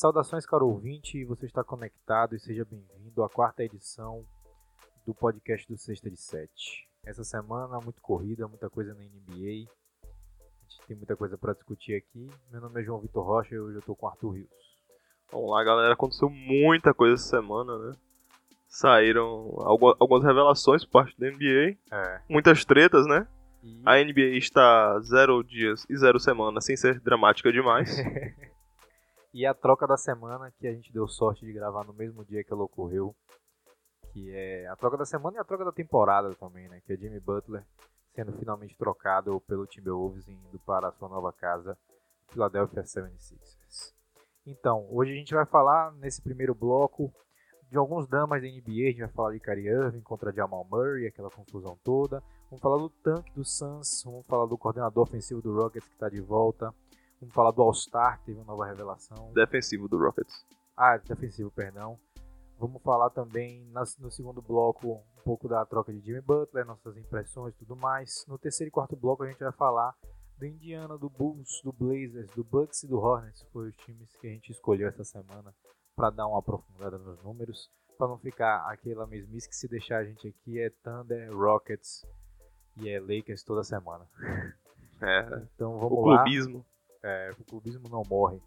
Saudações, caro ouvinte, você está conectado e seja bem-vindo à quarta edição do podcast do Sexta de Sete. Essa semana, muito corrida, muita coisa na NBA. A gente tem muita coisa para discutir aqui. Meu nome é João Vitor Rocha e hoje eu estou com Arthur Rios. Vamos lá, galera. Aconteceu muita coisa essa semana, né? Saíram algumas revelações por parte da NBA. É. Muitas tretas, né? E... A NBA está zero dias e zero semanas, sem ser dramática demais. e a troca da semana, que a gente deu sorte de gravar no mesmo dia que ela ocorreu. Que é a troca da semana e a troca da temporada também, né? Que é Jimmy Butler sendo finalmente trocado pelo Timberwolves indo para a sua nova casa, Philadelphia 76ers. Então, hoje a gente vai falar nesse primeiro bloco de alguns damas da NBA, a gente vai falar de Kyrie Irving contra Jamal Murray, aquela confusão toda. Vamos falar do tanque do Suns, vamos falar do coordenador ofensivo do Rockets que está de volta. Vamos falar do All-Star, que teve uma nova revelação. Defensivo do Rockets. Ah, defensivo, perdão. Vamos falar também no segundo bloco um pouco da troca de Jimmy Butler, nossas impressões e tudo mais. No terceiro e quarto bloco a gente vai falar do Indiana, do Bulls, do Blazers, do Bucks e do Hornets. Foi os times que a gente escolheu essa semana para dar uma aprofundada nos números, para não ficar aquela mesmice que se deixar a gente aqui é Thunder, Rockets e é Lakers toda semana. É. Então vamos o lá. clubismo. É, o clubismo não morre.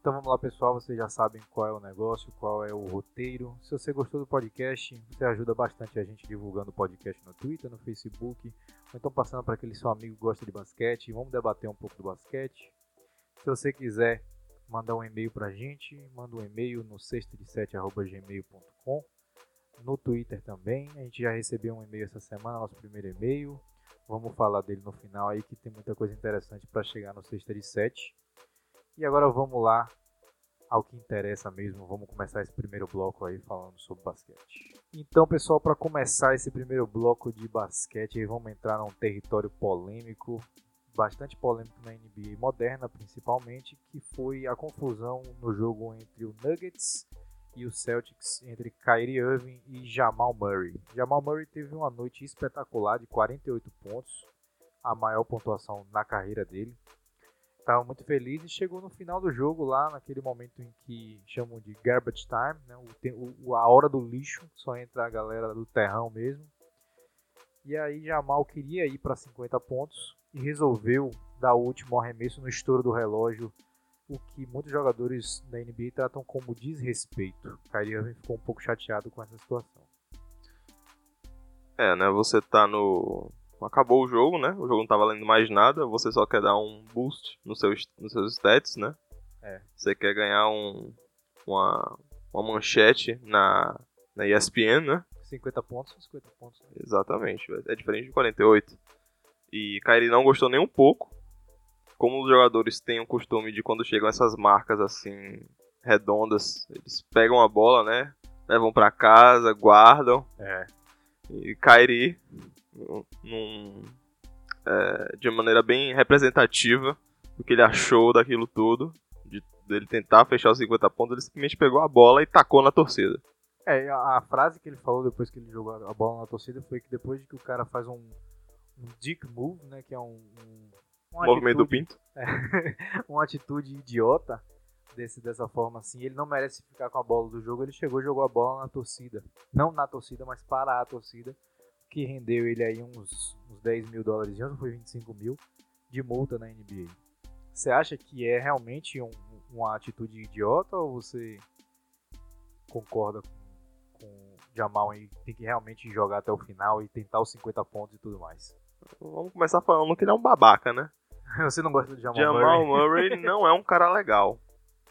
Então vamos lá, pessoal. Vocês já sabem qual é o negócio, qual é o roteiro. Se você gostou do podcast, você ajuda bastante a gente divulgando o podcast no Twitter, no Facebook, ou então passando para aquele seu amigo que gosta de basquete. Vamos debater um pouco do basquete. Se você quiser mandar um e-mail para a gente, manda um e-mail no sexta7.gmail.com. No Twitter também. A gente já recebeu um e-mail essa semana, nosso primeiro e-mail. Vamos falar dele no final aí, que tem muita coisa interessante para chegar no sexta de 7. E agora vamos lá ao que interessa mesmo. Vamos começar esse primeiro bloco aí falando sobre basquete. Então, pessoal, para começar esse primeiro bloco de basquete, aí vamos entrar num território polêmico, bastante polêmico na NBA moderna, principalmente, que foi a confusão no jogo entre o Nuggets e o Celtics, entre Kyrie Irving e Jamal Murray. Jamal Murray teve uma noite espetacular de 48 pontos, a maior pontuação na carreira dele estava muito feliz e chegou no final do jogo lá, naquele momento em que chamam de garbage time, né? o, a hora do lixo, só entra a galera do terrão mesmo. E aí Jamal queria ir para 50 pontos e resolveu dar o último arremesso no estouro do relógio, o que muitos jogadores da NBA tratam como desrespeito. Kyrie Irving ficou um pouco chateado com essa situação. É, né? Você tá no acabou o jogo, né? O jogo não tá valendo mais nada, você só quer dar um boost no seu, nos seus stats, né? É. Você quer ganhar um, uma, uma manchete na, na ESPN, né? 50 pontos são 50 pontos. Né? Exatamente, é diferente de 48. E Kyrie não gostou nem um pouco. Como os jogadores têm o costume de quando chegam essas marcas assim redondas, eles pegam a bola, né? Levam para casa, guardam. É. E Kyrie num, é, de maneira bem representativa do que ele achou daquilo tudo, de dele tentar fechar os 50 pontos, ele simplesmente pegou a bola e tacou na torcida. É, a, frase que ele falou depois que ele jogou a bola na torcida foi que depois de que o cara faz um, um dick move, né, que é um, um movimento atitude, do pinto, é, uma atitude idiota desse dessa forma assim, ele não merece ficar com a bola do jogo, ele chegou e jogou a bola na torcida, não na torcida, mas para a torcida que rendeu ele aí uns, uns 10 mil dólares, não foi 25 mil, de multa na NBA. Você acha que é realmente um, uma atitude idiota ou você concorda com, com Jamal e tem que realmente jogar até o final e tentar os 50 pontos e tudo mais? Vamos começar falando que ele é um babaca, né? você não gosta de Jamal, Jamal Murray? Murray não é um cara legal,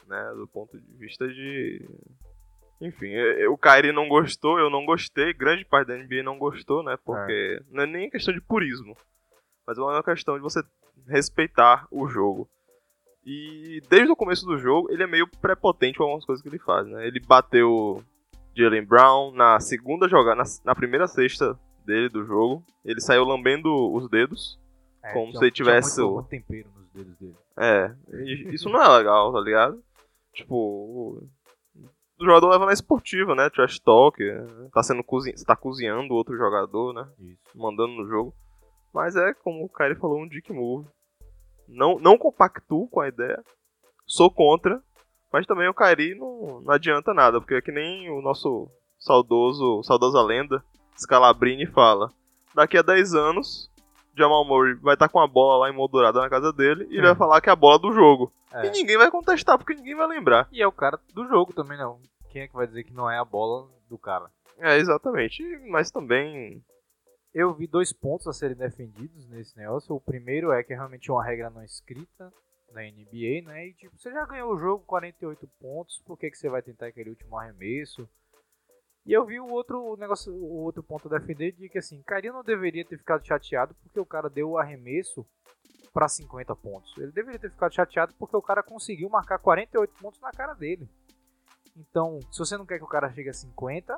né? Do ponto de vista de enfim, o Kyrie não gostou, eu não gostei, grande parte da NBA não gostou, né? Porque é. não é nem questão de purismo, mas é uma questão de você respeitar o jogo. E desde o começo do jogo, ele é meio prepotente com algumas coisas que ele faz, né? Ele bateu Jalen Brown na segunda jogada, na, na, primeira sexta dele do jogo. Ele saiu lambendo os dedos, é, como se ele tivesse. Muito, muito tempero nos dedos dele. É, isso não é legal, tá ligado? Tipo, o jogador leva na esportiva, né? Trash talk, tá sendo cozinha, tá cozinhando outro jogador, né? Isso. Mandando no jogo. Mas é, como o Kyrie falou, um dick move. Não, não compactuo com a ideia. Sou contra. Mas também o Kairi não, não adianta nada, porque é que nem o nosso saudoso, saudosa lenda, Scalabrini fala. Daqui a 10 anos, Jamal Murray vai estar tá com a bola lá emoldurada na casa dele e ele vai hum. falar que é a bola do jogo. É. E ninguém vai contestar, porque ninguém vai lembrar. E é o cara do jogo também, não. Quem é que vai dizer que não é a bola do cara? É, exatamente. Mas também. Eu vi dois pontos a serem defendidos nesse negócio. O primeiro é que é realmente uma regra não escrita na NBA, né? E tipo, você já ganhou o jogo 48 pontos, por que, que você vai tentar aquele último arremesso? E eu vi o outro negócio, o outro ponto a defender de que assim, Kyrie não deveria ter ficado chateado porque o cara deu o arremesso para 50 pontos. Ele deveria ter ficado chateado porque o cara conseguiu marcar 48 pontos na cara dele. Então, se você não quer que o cara chegue a 50,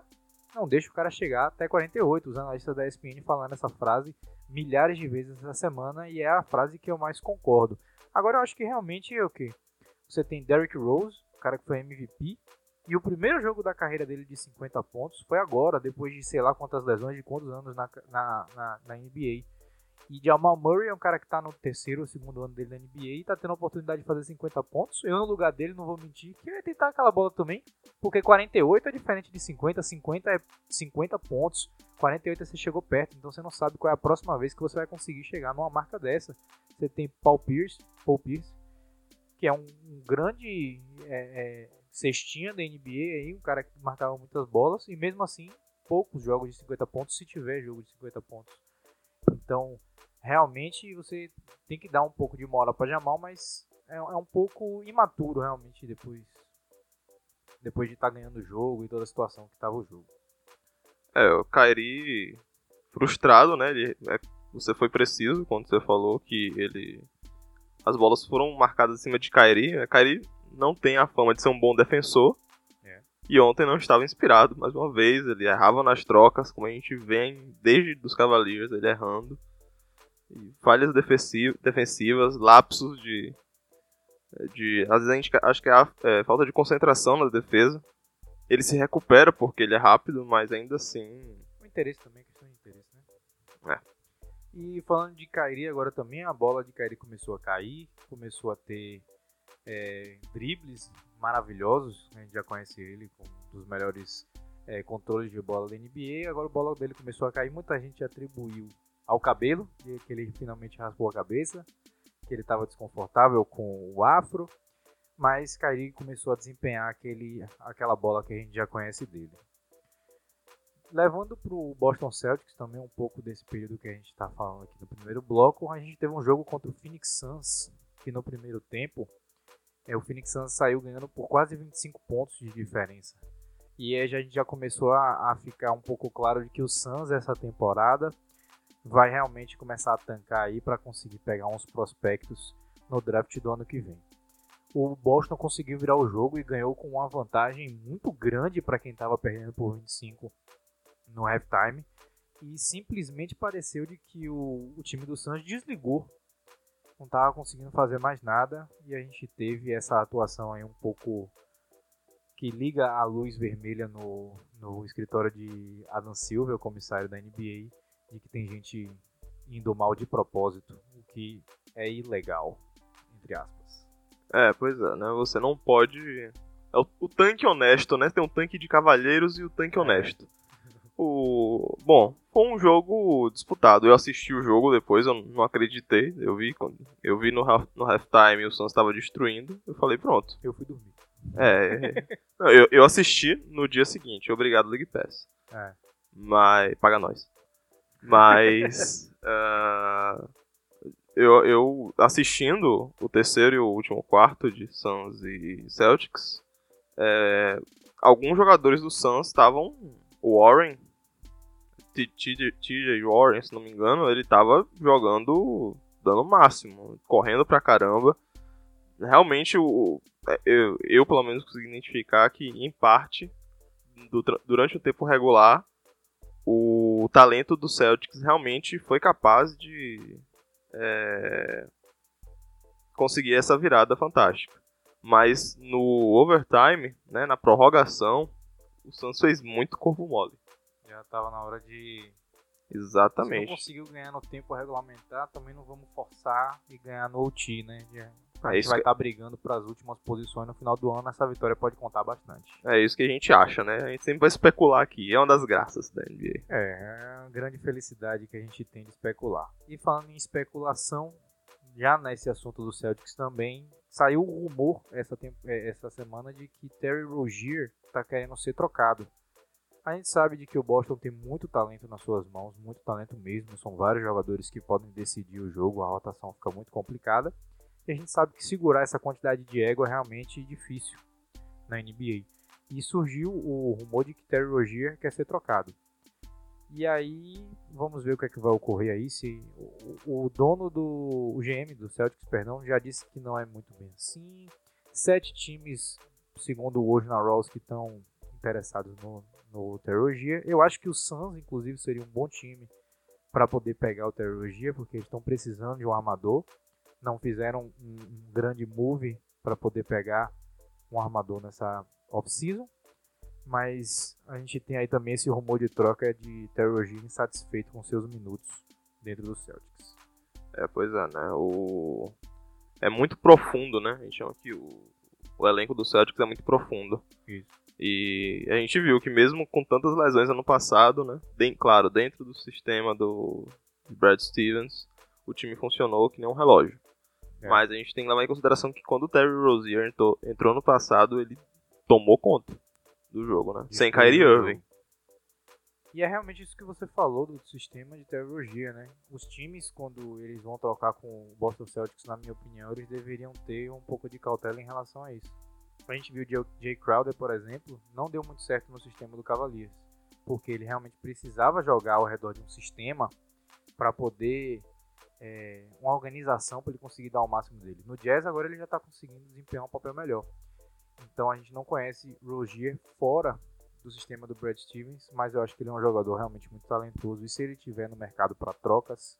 não deixa o cara chegar até 48. Os analistas da ESPN falando essa frase milhares de vezes essa semana e é a frase que eu mais concordo. Agora eu acho que realmente é o que? Você tem Derrick Rose, o cara que foi MVP, e o primeiro jogo da carreira dele de 50 pontos foi agora, depois de sei lá quantas lesões, de quantos anos na, na, na, na NBA. E Jamal Murray é um cara que está no terceiro ou segundo ano dele na NBA e está tendo a oportunidade de fazer 50 pontos. Eu, no lugar dele, não vou mentir, que ia tentar aquela bola também, porque 48 é diferente de 50, 50 é 50 pontos, 48 é você chegou perto, então você não sabe qual é a próxima vez que você vai conseguir chegar numa marca dessa. Você tem Paul Pierce, Paul Pierce que é um, um grande é, é, cestinha da NBA, aí, um cara que marcava muitas bolas, e mesmo assim, poucos jogos de 50 pontos, se tiver jogo de 50 pontos. Então, realmente, você tem que dar um pouco de mola para Jamal, mas é, é, um pouco imaturo, realmente, depois, depois de estar tá ganhando o jogo e toda a situação que estava o jogo. É, o Kairi frustrado, né? Ele, é, você foi preciso quando você falou que ele as bolas foram marcadas acima de Kairi. Né? Kairi não tem a fama de ser um bom defensor. É. E ontem não estava inspirado, mais uma vez. Ele errava nas trocas, como a gente vem desde dos Cavaliers, ele errando. E falhas defensivas, lapsos de. de às vezes a gente acho que é, é falta de concentração na defesa. Ele se recupera porque ele é rápido, mas ainda assim. O interesse também, questão de interesse, né? É. E falando de Kairi agora também, a bola de Kairi começou a cair, começou a ter é, dribles maravilhosos, a gente já conhece ele como um dos melhores é, controles de bola da NBA, agora a bola dele começou a cair, muita gente atribuiu ao cabelo, que ele finalmente raspou a cabeça, que ele estava desconfortável com o afro, mas Kyrie começou a desempenhar aquele, aquela bola que a gente já conhece dele. Levando para o Boston Celtics também um pouco desse período que a gente está falando aqui no primeiro bloco, a gente teve um jogo contra o Phoenix Suns, que no primeiro tempo é, o Phoenix Suns saiu ganhando por quase 25 pontos de diferença. E aí a gente já começou a, a ficar um pouco claro de que o Suns essa temporada vai realmente começar a tancar aí para conseguir pegar uns prospectos no draft do ano que vem. O Boston conseguiu virar o jogo e ganhou com uma vantagem muito grande para quem estava perdendo por 25 no halftime e simplesmente pareceu de que o, o time do Suns desligou, não estava conseguindo fazer mais nada e a gente teve essa atuação aí um pouco que liga a luz vermelha no, no escritório de Adam Silver, o comissário da NBA, de que tem gente indo mal de propósito, o que é ilegal, entre aspas. É, pois é, né? Você não pode. É o, o tanque honesto, né? Tem um tanque de cavalheiros e o tanque é. honesto. O... Bom, foi um jogo disputado. Eu assisti o jogo depois, eu não acreditei. Eu vi, eu vi no, half, no halftime o Suns estava destruindo. Eu falei, pronto. Eu fui dormir. É, não, eu, eu assisti no dia seguinte. Obrigado, League Pass. É. Mas. Paga nós. Mas. uh, eu, eu assistindo o terceiro e o último quarto de Suns e Celtics. É, alguns jogadores do Suns estavam. O Warren TJ Warren, se não me engano, ele tava jogando dando o máximo, correndo pra caramba. Realmente, o, é, eu, eu pelo menos consegui identificar que, em parte, do, durante o tempo regular, o talento do Celtics realmente foi capaz de é, conseguir essa virada fantástica. Mas no overtime, né, na prorrogação, o Suns fez muito corpo mole. Já tava na hora de. Exatamente. Se não conseguiu ganhar no tempo regulamentar, também não vamos forçar e ganhar no OT, né? a É gente isso vai que- estar brigando para as últimas posições no final do ano. Essa vitória pode contar bastante. É isso que a gente acha, né? A gente sempre vai especular aqui. É uma das graças da NBA. É, é uma grande felicidade que a gente tem de especular. E falando em especulação, já nesse assunto do Celtics também, saiu o rumor essa, é, essa semana de que Terry Rozier está querendo ser trocado. A gente sabe de que o Boston tem muito talento nas suas mãos, muito talento mesmo. São vários jogadores que podem decidir o jogo, a rotação fica muito complicada. E a gente sabe que segurar essa quantidade de ego é realmente difícil na NBA. E surgiu o rumor de que Terry Rozier quer ser trocado. E aí, vamos ver o que é que vai ocorrer aí. Se o, o dono do o GM do Celtics, perdão, já disse que não é muito bem assim. Sete times, segundo hoje na Rawls, que estão interessados no, no Terry Rozier. Eu acho que o Suns, inclusive, seria um bom time para poder pegar o Terry Rozier, porque eles estão precisando de um armador. Não fizeram um, um grande move para poder pegar um armador nessa off-season. Mas a gente tem aí também esse rumor de troca de Terry Rozier insatisfeito com seus minutos dentro do Celtics. É, pois é, né? O... É muito profundo, né? A gente chama aqui o... o elenco do Celtics é muito profundo. Isso. E a gente viu que mesmo com tantas lesões ano passado, né? Bem claro, dentro do sistema do Brad Stevens, o time funcionou que nem um relógio. É. Mas a gente tem que levar em consideração que quando o Terry Rozier entrou, entrou no passado, ele tomou conta do jogo, né? Sem Kyrie Irving. E é realmente isso que você falou do sistema de Terry Rozier, né? Os times, quando eles vão trocar com o Boston Celtics, na minha opinião, eles deveriam ter um pouco de cautela em relação a isso. A gente viu Jay- Crowder, por exemplo, não deu muito certo no sistema do Cavaliers, porque ele realmente precisava jogar ao redor de um sistema para poder é, uma organização para ele conseguir dar o máximo dele. No Jazz agora ele já está conseguindo desempenhar um papel melhor. Então a gente não conhece Rozier fora do sistema do Brad Stevens, mas eu acho que ele é um jogador realmente muito talentoso e se ele tiver no mercado para trocas,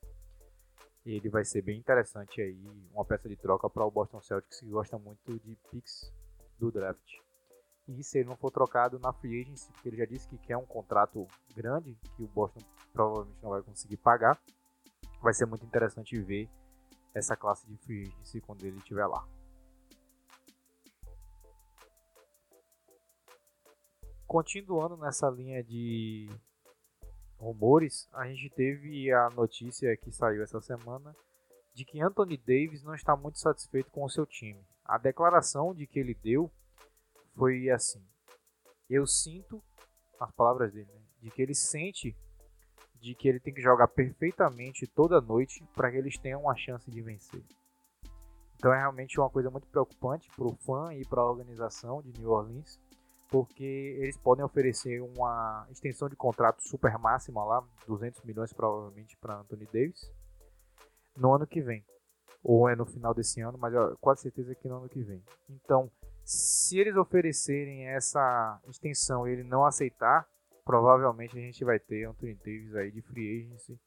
ele vai ser bem interessante aí, uma peça de troca para o Boston Celtics que gosta muito de picks do draft. E se ele não for trocado na free agency, porque ele já disse que quer um contrato grande, que o Boston provavelmente não vai conseguir pagar, vai ser muito interessante ver essa classe de free agency quando ele estiver lá. Continuando nessa linha de rumores, a gente teve a notícia que saiu essa semana de que Anthony Davis não está muito satisfeito com o seu time. A declaração de que ele deu foi assim: Eu sinto, as palavras dele, né, de que ele sente de que ele tem que jogar perfeitamente toda noite para que eles tenham uma chance de vencer. Então é realmente uma coisa muito preocupante para o fã e para a organização de New Orleans, porque eles podem oferecer uma extensão de contrato super máxima lá, 200 milhões provavelmente para Anthony Davis, no ano que vem. Ou é no final desse ano, mas eu quase certeza que no ano que vem. Então, se eles oferecerem essa extensão e ele não aceitar, provavelmente a gente vai ter Anthony Davis aí de free agency,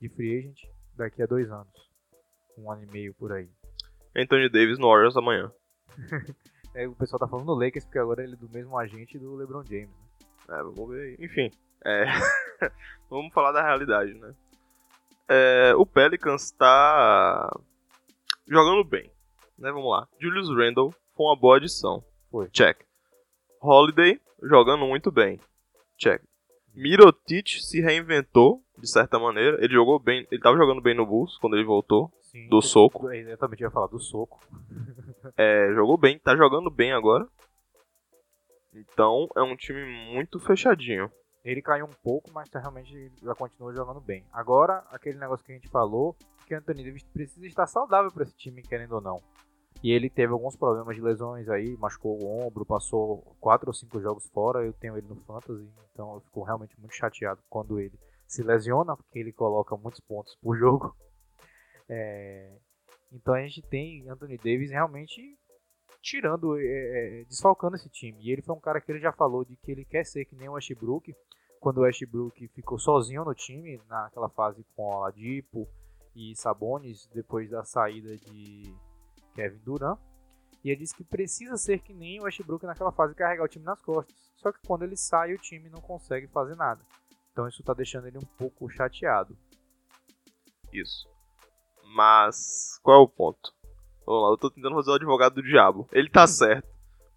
de free agent daqui a dois anos, um ano e meio por aí. Anthony Davis no Warriors amanhã. É, o pessoal tá falando no Lakers porque agora ele é do mesmo agente do LeBron James. Né? É, vamos ver aí. Enfim, é, vamos falar da realidade, né? É, o Pelicans tá jogando bem, né? Vamos lá. Julius Randle foi uma boa adição. Foi. Check. Holiday jogando muito bem. Check. Mirotic se reinventou, de certa maneira. Ele jogou bem, ele tava jogando bem no Bulls quando ele voltou. Sim, Do soco. Eu também ia falar do soco. É, jogou bem, tá jogando bem agora. Então é um time muito fechadinho. Ele caiu um pouco, mas tá, realmente já continua jogando bem. Agora, aquele negócio que a gente falou, que Anthony Davis precisa estar saudável para esse time, querendo ou não. E ele teve alguns problemas de lesões aí, machucou o ombro, passou quatro ou cinco jogos fora. Eu tenho ele no Fantasy, então eu fico realmente muito chateado quando ele se lesiona, porque ele coloca muitos pontos por jogo. É, Então a gente tem Anthony Davis realmente tirando, é, é, desfalcando esse time. E ele foi um cara que ele já falou de que ele quer ser que nem o Westbrook, quando o Westbrook ficou sozinho no time, naquela fase com o Oladipo e Sabonis, depois da saída de Kevin Durant. E ele disse que precisa ser que nem o Westbrook naquela fase carregar o time nas costas. Só que quando ele sai, o time não consegue fazer nada. Então isso tá deixando ele um pouco chateado. Isso. Mas qual é o ponto? Vamos lá, eu tô tentando fazer o advogado do diabo. Ele tá certo.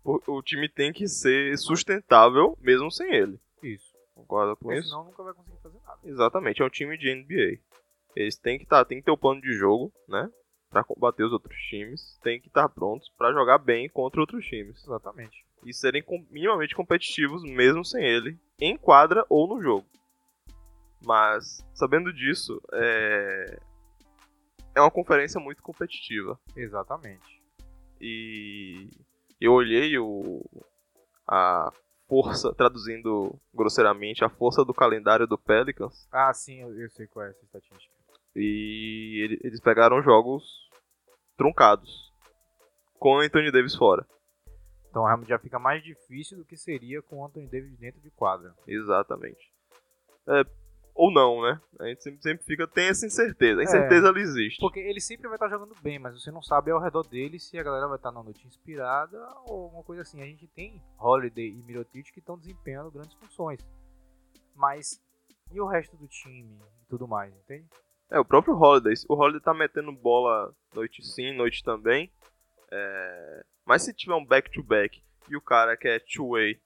O, o time tem que ser sustentável mesmo sem ele. Isso. Concorda com Porque isso? senão nunca vai conseguir fazer nada. Exatamente, é um time de NBA. Eles têm que, tá, tem que ter o plano de jogo, né? Pra combater os outros times. Tem que estar prontos pra jogar bem contra outros times. Exatamente. E serem com- minimamente competitivos mesmo sem ele, em quadra ou no jogo. Mas, sabendo disso, é. É uma conferência muito competitiva. Exatamente. E eu olhei o. A força, traduzindo grosseiramente, a força do calendário do Pelicans. Ah, sim, eu, eu sei qual é essa estatística. E ele- eles pegaram jogos truncados. Com o Anthony Davis fora. Então realmente já fica mais difícil do que seria com o Anthony Davis dentro de quadra. Exatamente. É, ou não, né? A gente sempre, sempre fica, tem essa incerteza. A É. incerteza ela existe. Porque ele sempre vai estar jogando bem, mas você não sabe ao redor dele se a galera vai estar na noite inspirada ou alguma coisa assim. A gente tem Holiday e Mirotic que estão desempenhando grandes funções. Mas e o resto do time e tudo mais, entende? É, o próprio Holiday. O Holiday tá metendo bola noite sim, noite também. É, Mas se tiver um back-to-back e o cara que é two-way,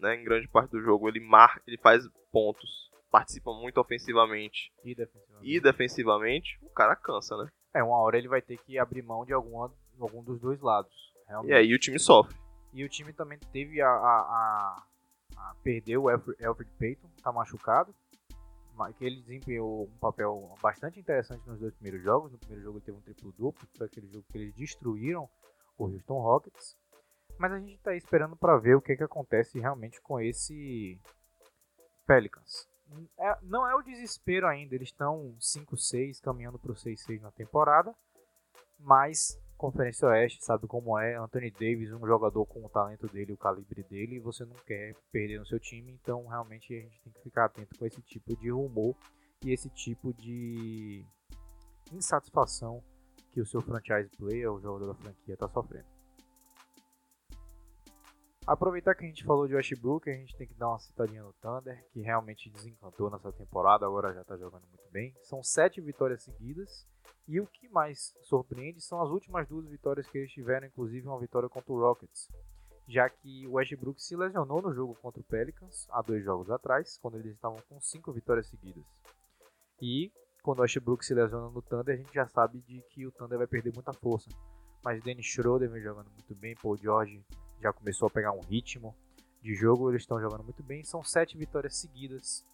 né, em grande parte do jogo, ele marca, ele faz pontos, participa muito ofensivamente E defensivamente. e defensivamente, o cara cansa, né? É, uma hora ele vai ter que abrir mão de alguma, algum dos dois lados. Realmente. E aí o time sofre. E o time também teve a, a, a, a perder o Alfred Payton, tá machucado. Que ele desempenhou um papel bastante interessante nos dois primeiros jogos. No primeiro jogo ele teve um triplo duplo, que foi aquele jogo que eles destruíram o Houston Rockets. Mas a gente tá aí esperando para ver o que, que acontece realmente com esse Pelicans. É- não é o desespero ainda, eles estão 5-6, caminhando pro 6-6 na temporada. Mas Conferência Oeste sabe como é. Anthony Davis, um jogador com o talento dele, o calibre dele, e você não quer perder no seu time. Então, realmente, a gente tem que ficar atento com esse tipo de rumor e esse tipo de insatisfação que o seu franchise player, o jogador da franquia, está sofrendo. Aproveitar que a gente falou de Westbrook, a gente tem que dar uma citadinha no Thunder, que realmente desencantou nessa temporada, agora já está jogando muito bem. São sete vitórias seguidas. E o que mais surpreende são as últimas duas vitórias que eles tiveram, inclusive uma vitória contra o Rockets. Já que o Westbrook se lesionou no jogo contra o Pelicans, há dois jogos atrás, quando eles estavam com cinco vitórias seguidas. E quando o Westbrook se lesiona no Thunder, a gente já sabe de que o Thunder vai perder muita força. Mas Dennis Schroeder vem jogando muito bem, Paul George já começou a pegar um ritmo de jogo, eles estão jogando muito bem. São sete vitórias seguidas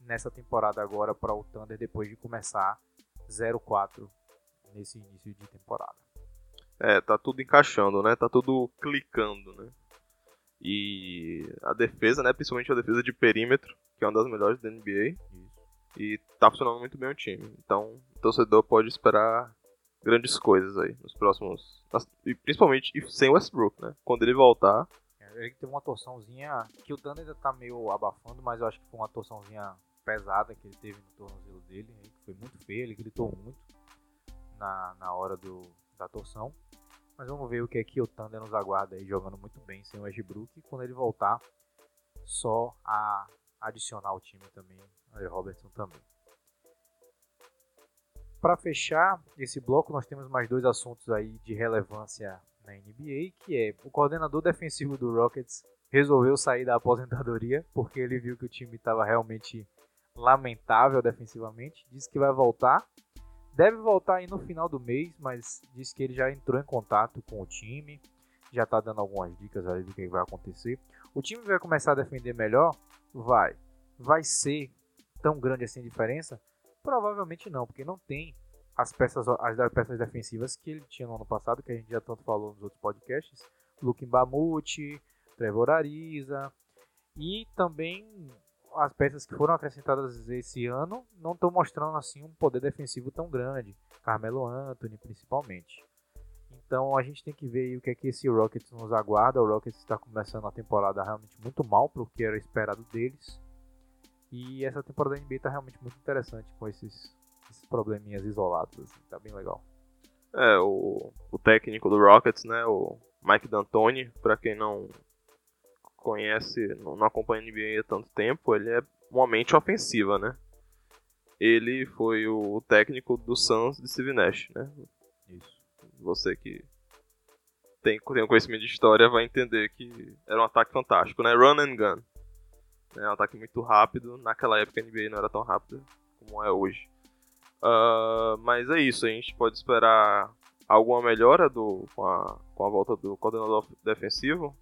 nessa temporada agora para o Thunder, depois de começar 0-4 nesse início de temporada. É, tá tudo encaixando, né? Tá tudo clicando, né? E a defesa, né? Principalmente a defesa de perímetro, que é uma das melhores da NBA. Isso. E tá funcionando muito bem o time. Então, o torcedor pode esperar grandes coisas aí nos próximos. E principalmente sem Westbrook, né? Quando ele voltar. Ele teve uma torçãozinha que o Thunder ainda tá meio abafando, mas eu acho que foi uma torçãozinha pesada que ele teve no tornozelo dele, que foi muito feio, ele gritou muito na, na hora do, da torção. Mas vamos ver o que é que o Thunder nos aguarda aí, jogando muito bem sem o Westbrook. E quando ele voltar, só a adicionar ao time também, o Robertson também. Para fechar esse bloco, nós temos mais dois assuntos aí de relevância na NBA, que é o coordenador defensivo do Rockets resolveu sair da aposentadoria porque ele viu que o time estava realmente lamentável defensivamente, disse que vai voltar. Deve voltar aí no final do mês, mas disse que ele já entrou em contato com o time, já está dando algumas dicas ali do que vai acontecer. O time vai começar a defender melhor? Vai. Vai ser tão grande assim a diferença? Provavelmente não, porque não tem as peças, as peças defensivas que ele tinha no ano passado, que a gente já tanto falou nos outros podcasts. Luke Mbamute, Trevor Ariza e também as peças que foram acrescentadas esse ano não estão mostrando assim um poder defensivo tão grande. Carmelo Anthony principalmente. Então a gente tem que ver o que é que esse Rockets nos aguarda. O Rockets está começando a temporada realmente muito mal para o que era esperado deles. E essa temporada da NBA está realmente muito interessante com esses, esses probleminhas isolados. Assim, tá bem legal. É, o, o técnico do Rockets, né? O Mike D'Antoni, para quem não conhece, não, não acompanha a NBA há tanto tempo, ele é uma mente ofensiva, né? Ele foi o técnico do Suns de Steve Nash, né? Isso. Você que tem, tem um conhecimento de história vai entender que era um ataque fantástico, né? Run and gun. É um ataque muito rápido. Naquela época a NBA não era tão rápida como é hoje. Uh, mas é isso, a gente pode esperar alguma melhora do, com, a, com a volta do coordenador defensivo.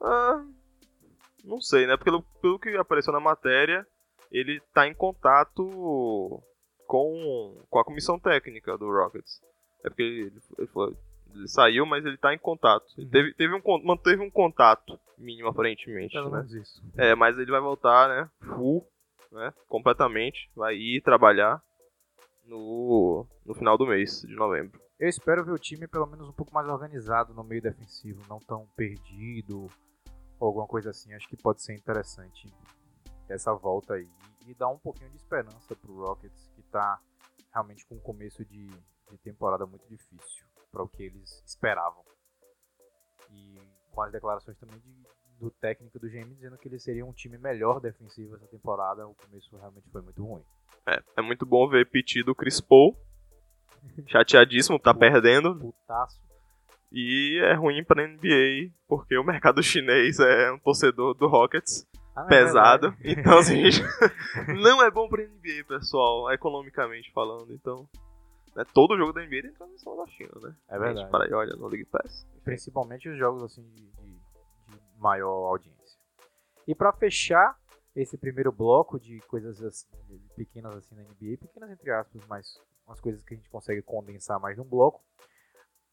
Uh, não sei, né? Pelo, pelo que apareceu na matéria, ele está em contato com, com a comissão técnica do Rockets. É porque ele, ele, foi, ele saiu, mas ele está em contato. Ele uhum. teve, teve um, manteve um contato mínimo, aparentemente. Pelo né? isso. É, mas ele vai voltar, né? Full, né? Completamente. Vai ir trabalhar no, no final do mês de novembro. Eu espero ver o time pelo menos um pouco mais organizado no meio defensivo, não tão perdido ou alguma coisa assim. Acho que pode ser interessante essa volta aí e dar um pouquinho de esperança pro Rockets que tá realmente com um começo de, de temporada muito difícil para o que eles esperavam. E com as declarações também de, do técnico do GM dizendo que eles seriam um time melhor defensivo essa temporada, o começo realmente foi muito ruim. É, é muito bom ver pedido Chris Paul, chateadíssimo, tá perdendo. Putaço. E é ruim pra NBA, porque o mercado chinês é um torcedor do Rockets ah, é pesado. É então, assim, não é bom pra NBA, pessoal, economicamente falando. Então, né, todo jogo da NBA tem transmissão da China, né? É verdade. Para olha, no League Pass. Principalmente os jogos assim de, de, de maior audiência. E para fechar esse primeiro bloco de coisas assim, pequenas assim na NBA, pequenas entre aspas, mas umas coisas que a gente consegue condensar mais num bloco.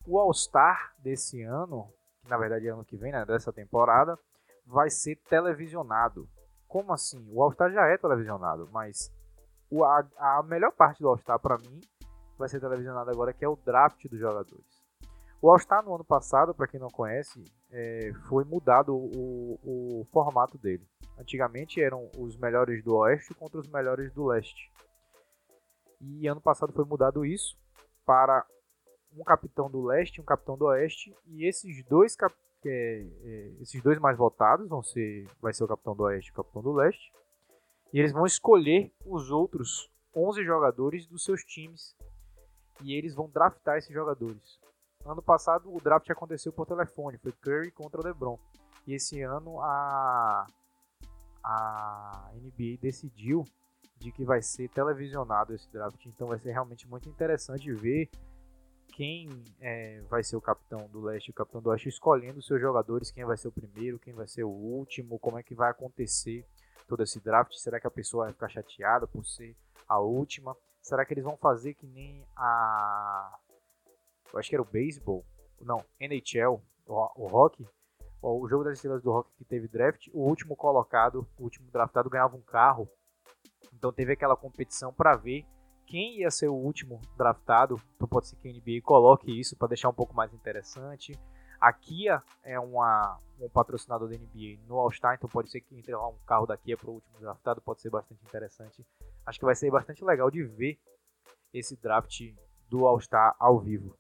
O All-Star desse ano, que na verdade é ano que vem, né, dessa temporada, vai ser televisionado. Como assim? O All-Star já é televisionado, mas o, a, a melhor parte do All-Star para mim vai ser televisionado agora, que é o draft dos jogadores. O All-Star no ano passado, para quem não conhece, é, foi mudado o, o, formato dele. Antigamente eram os melhores do Oeste contra os melhores do Leste. E ano passado foi mudado isso para um capitão do Leste e um capitão do Oeste. E esses dois, cap é, é, esses dois mais votados vão ser, vai ser o capitão do Oeste e o capitão do Leste. E eles vão escolher os outros 11 jogadores dos seus times. E eles vão draftar esses jogadores. Ano passado o draft aconteceu por telefone, foi Curry contra LeBron. E esse ano a, a NBA decidiu de que vai ser televisionado esse draft. Então vai ser realmente muito interessante ver quem é, vai ser o capitão do leste e o capitão do oeste escolhendo seus jogadores, quem vai ser o primeiro, quem vai ser o último, como é que vai acontecer todo esse draft. Será que a pessoa vai ficar chateada por ser a última? Será que eles vão fazer que nem a. Eu acho que era o beisebol. Não, NHL, o, o hockey. O jogo das estrelas do hockey que teve draft. O último colocado, o último draftado ganhava um carro. Então teve aquela competição para ver quem ia ser o último draftado. Então pode ser que a NBA coloque isso para deixar um pouco mais interessante. A Kia é uma, um patrocinador da NBA no All-Star, então pode ser que entre lá um carro da Kia para o último draftado, pode ser bastante interessante. Acho que vai ser bastante legal de ver esse draft do All-Star ao vivo.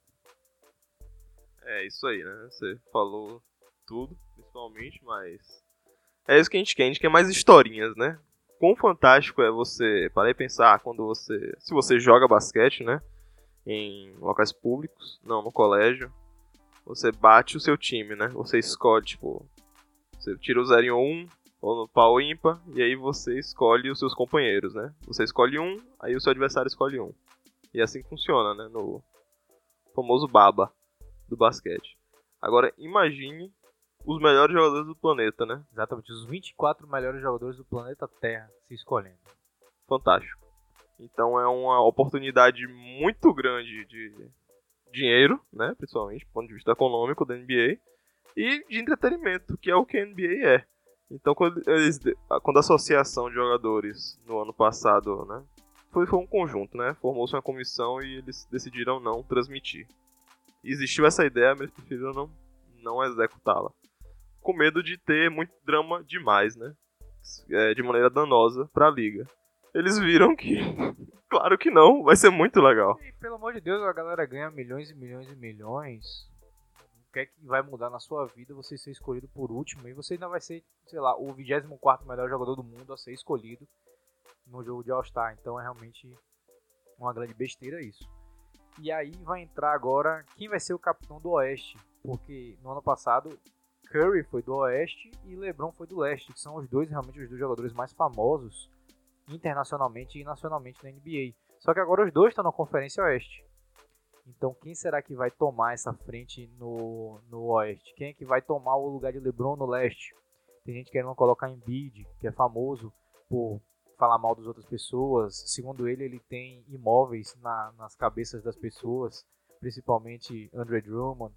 É isso aí, né? Você falou tudo, principalmente, mas é isso que a gente quer. A gente quer mais historinhas, né? quão fantástico é você parar e pensar quando você. Se você joga basquete, né? Em locais públicos, não no colégio. Você bate o seu time, né? Você escolhe, tipo. Você tira o 0 em 1 um, ou no pau ímpar, e aí você escolhe os seus companheiros, né? Você escolhe um, aí o seu adversário escolhe um. E assim funciona, né? No famoso baba do basquete. Agora imagine os melhores jogadores do planeta, né? Exatamente, os 24 melhores jogadores do planeta Terra se escolhendo. Fantástico. Então é uma oportunidade muito grande de dinheiro, né? Principalmente do ponto de vista econômico da NBA. E de entretenimento, que é o que a NBA é. Então quando, eles, quando a associação de jogadores no ano passado, né? Foi, foi um conjunto, né? Formou-se uma comissão e eles decidiram não transmitir. Existiu essa ideia, mas preferiram não, não executá-la com medo de ter muito drama demais, né? É, de maneira danosa para a liga. Eles viram que, claro que não, vai ser muito legal. E, pelo amor de Deus, a galera ganha milhões e milhões e milhões. O que é que vai mudar na sua vida você ser escolhido por último? E você ainda vai ser, sei lá, o 24 melhor jogador do mundo a ser escolhido no jogo de All-Star. Então é realmente uma grande besteira isso. E aí vai entrar agora quem vai ser o capitão do Oeste. Porque no ano passado Curry foi do Oeste e LeBron foi do Leste, que são os dois realmente os dois jogadores mais famosos internacionalmente e nacionalmente na NBA. Só que agora os dois estão na Conferência Oeste. Então quem será que vai tomar essa frente no, no Oeste? Quem é que vai tomar o lugar de LeBron no Leste? Tem gente querendo colocar Embiid, que é famoso por falar mal das outras pessoas. Segundo ele, ele tem imóveis na, nas cabeças das pessoas, principalmente Andre Drummond.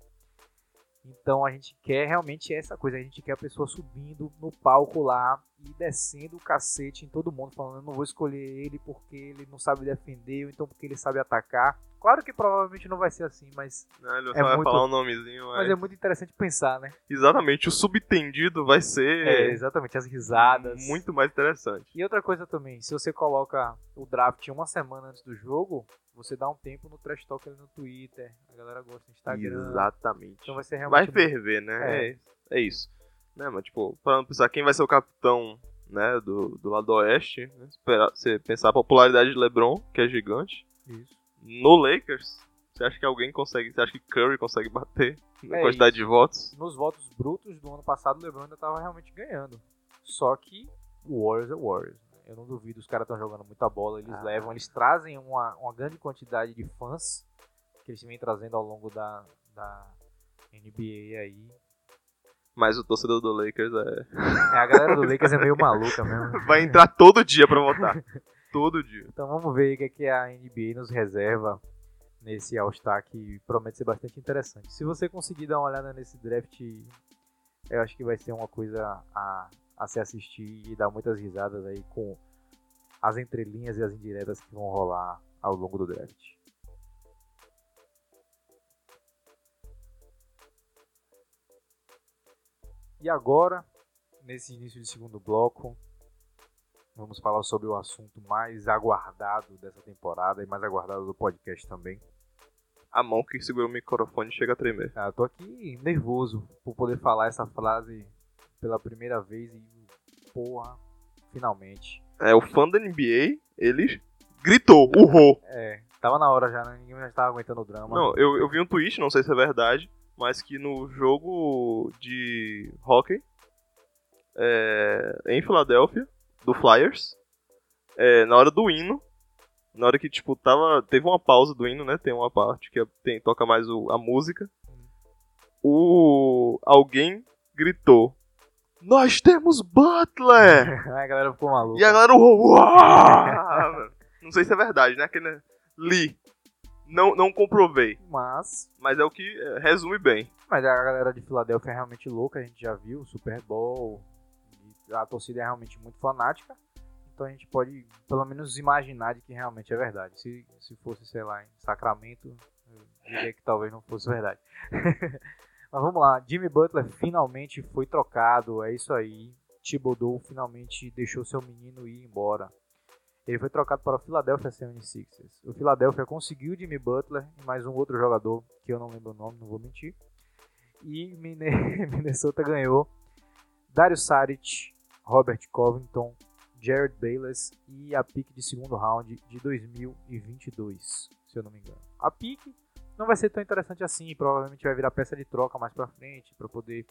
Então a gente quer realmente essa coisa, a gente quer a pessoa subindo no palco lá e descendo o cacete em todo mundo, falando eu não vou escolher ele porque ele não sabe defender, ou então porque ele sabe atacar. Claro que provavelmente não vai ser assim, mas. Não, ele é vai muito, falar um nomezinho. Mas é muito interessante pensar, né? Exatamente, o subtendido vai ser. É, exatamente, as risadas. Muito mais interessante. E outra coisa também, se você coloca o draft uma semana antes do jogo, você dá um tempo no trash talk ali no Twitter. A galera gosta no Instagram. Exatamente. Então vai ser realmente. Vai ferver, né? É. é isso. Né, mas tipo, pra pensar quem vai ser o capitão né, do, do lado oeste, né, esperar, você pensar a popularidade de LeBron, que é gigante. Isso. No Lakers, você acha que alguém consegue, você acha que Curry consegue bater na É quantidade de votos? Nos votos brutos do ano passado, o LeBron ainda tava realmente ganhando. Só que o Warriors é o Warriors. né? Eu não duvido, os caras estão jogando muita bola, eles Ah. levam, eles trazem uma, uma grande quantidade de fãs que eles vêm trazendo ao longo da, da NBA aí. Mas o torcedor do Lakers é... É, a galera do Lakers é meio maluca mesmo. vai entrar todo dia pra votar. todo dia. Então vamos ver o que, é que a NBA nos reserva nesse All-Star que promete ser bastante interessante. Se você conseguir dar uma olhada nesse draft, eu acho que vai ser uma coisa a, a se assistir e dar muitas risadas aí com as entrelinhas e as indiretas que vão rolar ao longo do draft. E agora, nesse início de segundo bloco, vamos falar sobre o assunto mais aguardado dessa temporada e mais aguardado do podcast também. A mão que segura o microfone chega a tremer. Ah, eu tô aqui nervoso por poder falar essa frase pela primeira vez e porra, finalmente. É, o fã da NBA, ele gritou, urrou. É, tava na hora já, né? ninguém já tava aguentando o drama. Não, eu, eu vi um tweet, não sei se é verdade, mas que no jogo de hockey é, em Filadélfia, do Flyers, é, na hora do hino, na hora que, tipo, tava. Teve uma pausa do hino, né? Tem uma parte que tem, toca mais o- a música. O. Alguém gritou. Nós temos Butler! a galera ficou maluca. e a galera. "Uau!" Não sei se é verdade, né? Que, né? Li. Não, não comprovei. Mas, Mas é o que é, resume bem. mas a galera de Filadélfia é realmente louca, a gente já viu, Super Bowl, a torcida é realmente muito fanática. Então a gente pode pelo menos imaginar de que realmente é verdade. Se, se fosse, sei lá, em Sacramento, eu diria que talvez não fosse verdade. Mas vamos lá, Jimmy Butler finalmente foi trocado, é isso aí. Thibodeau finalmente deixou seu menino ir embora. Ele foi trocado para o Philadelphia 76ers. O Philadelphia conseguiu Jimmy Butler e mais um outro jogador que eu não lembro o nome, não vou mentir. E Minnesota ganhou Dario Saric, Robert Covington, Jared Bayless e a pique de segundo round de 2022, se eu não me engano. A pique não vai ser tão interessante assim, provavelmente vai virar peça de troca mais pra frente para poder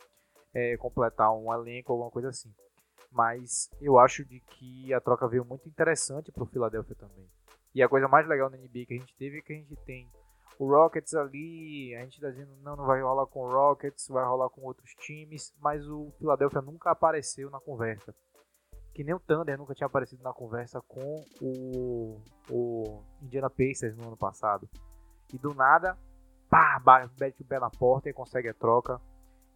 é, completar um elenco, alguma coisa assim. Mas eu acho de que a troca veio muito interessante pro Philadelphia também. E a coisa mais legal na NBA que a gente teve é que a gente tem o Rockets ali, a gente tá dizendo não, não vai rolar com o Rockets, vai rolar com outros times, mas o Philadelphia nunca apareceu na conversa. Que nem o Thunder nunca tinha aparecido na conversa com o, o Indiana Pacers no ano passado. E do nada, pá, mete o pé na porta e consegue a troca.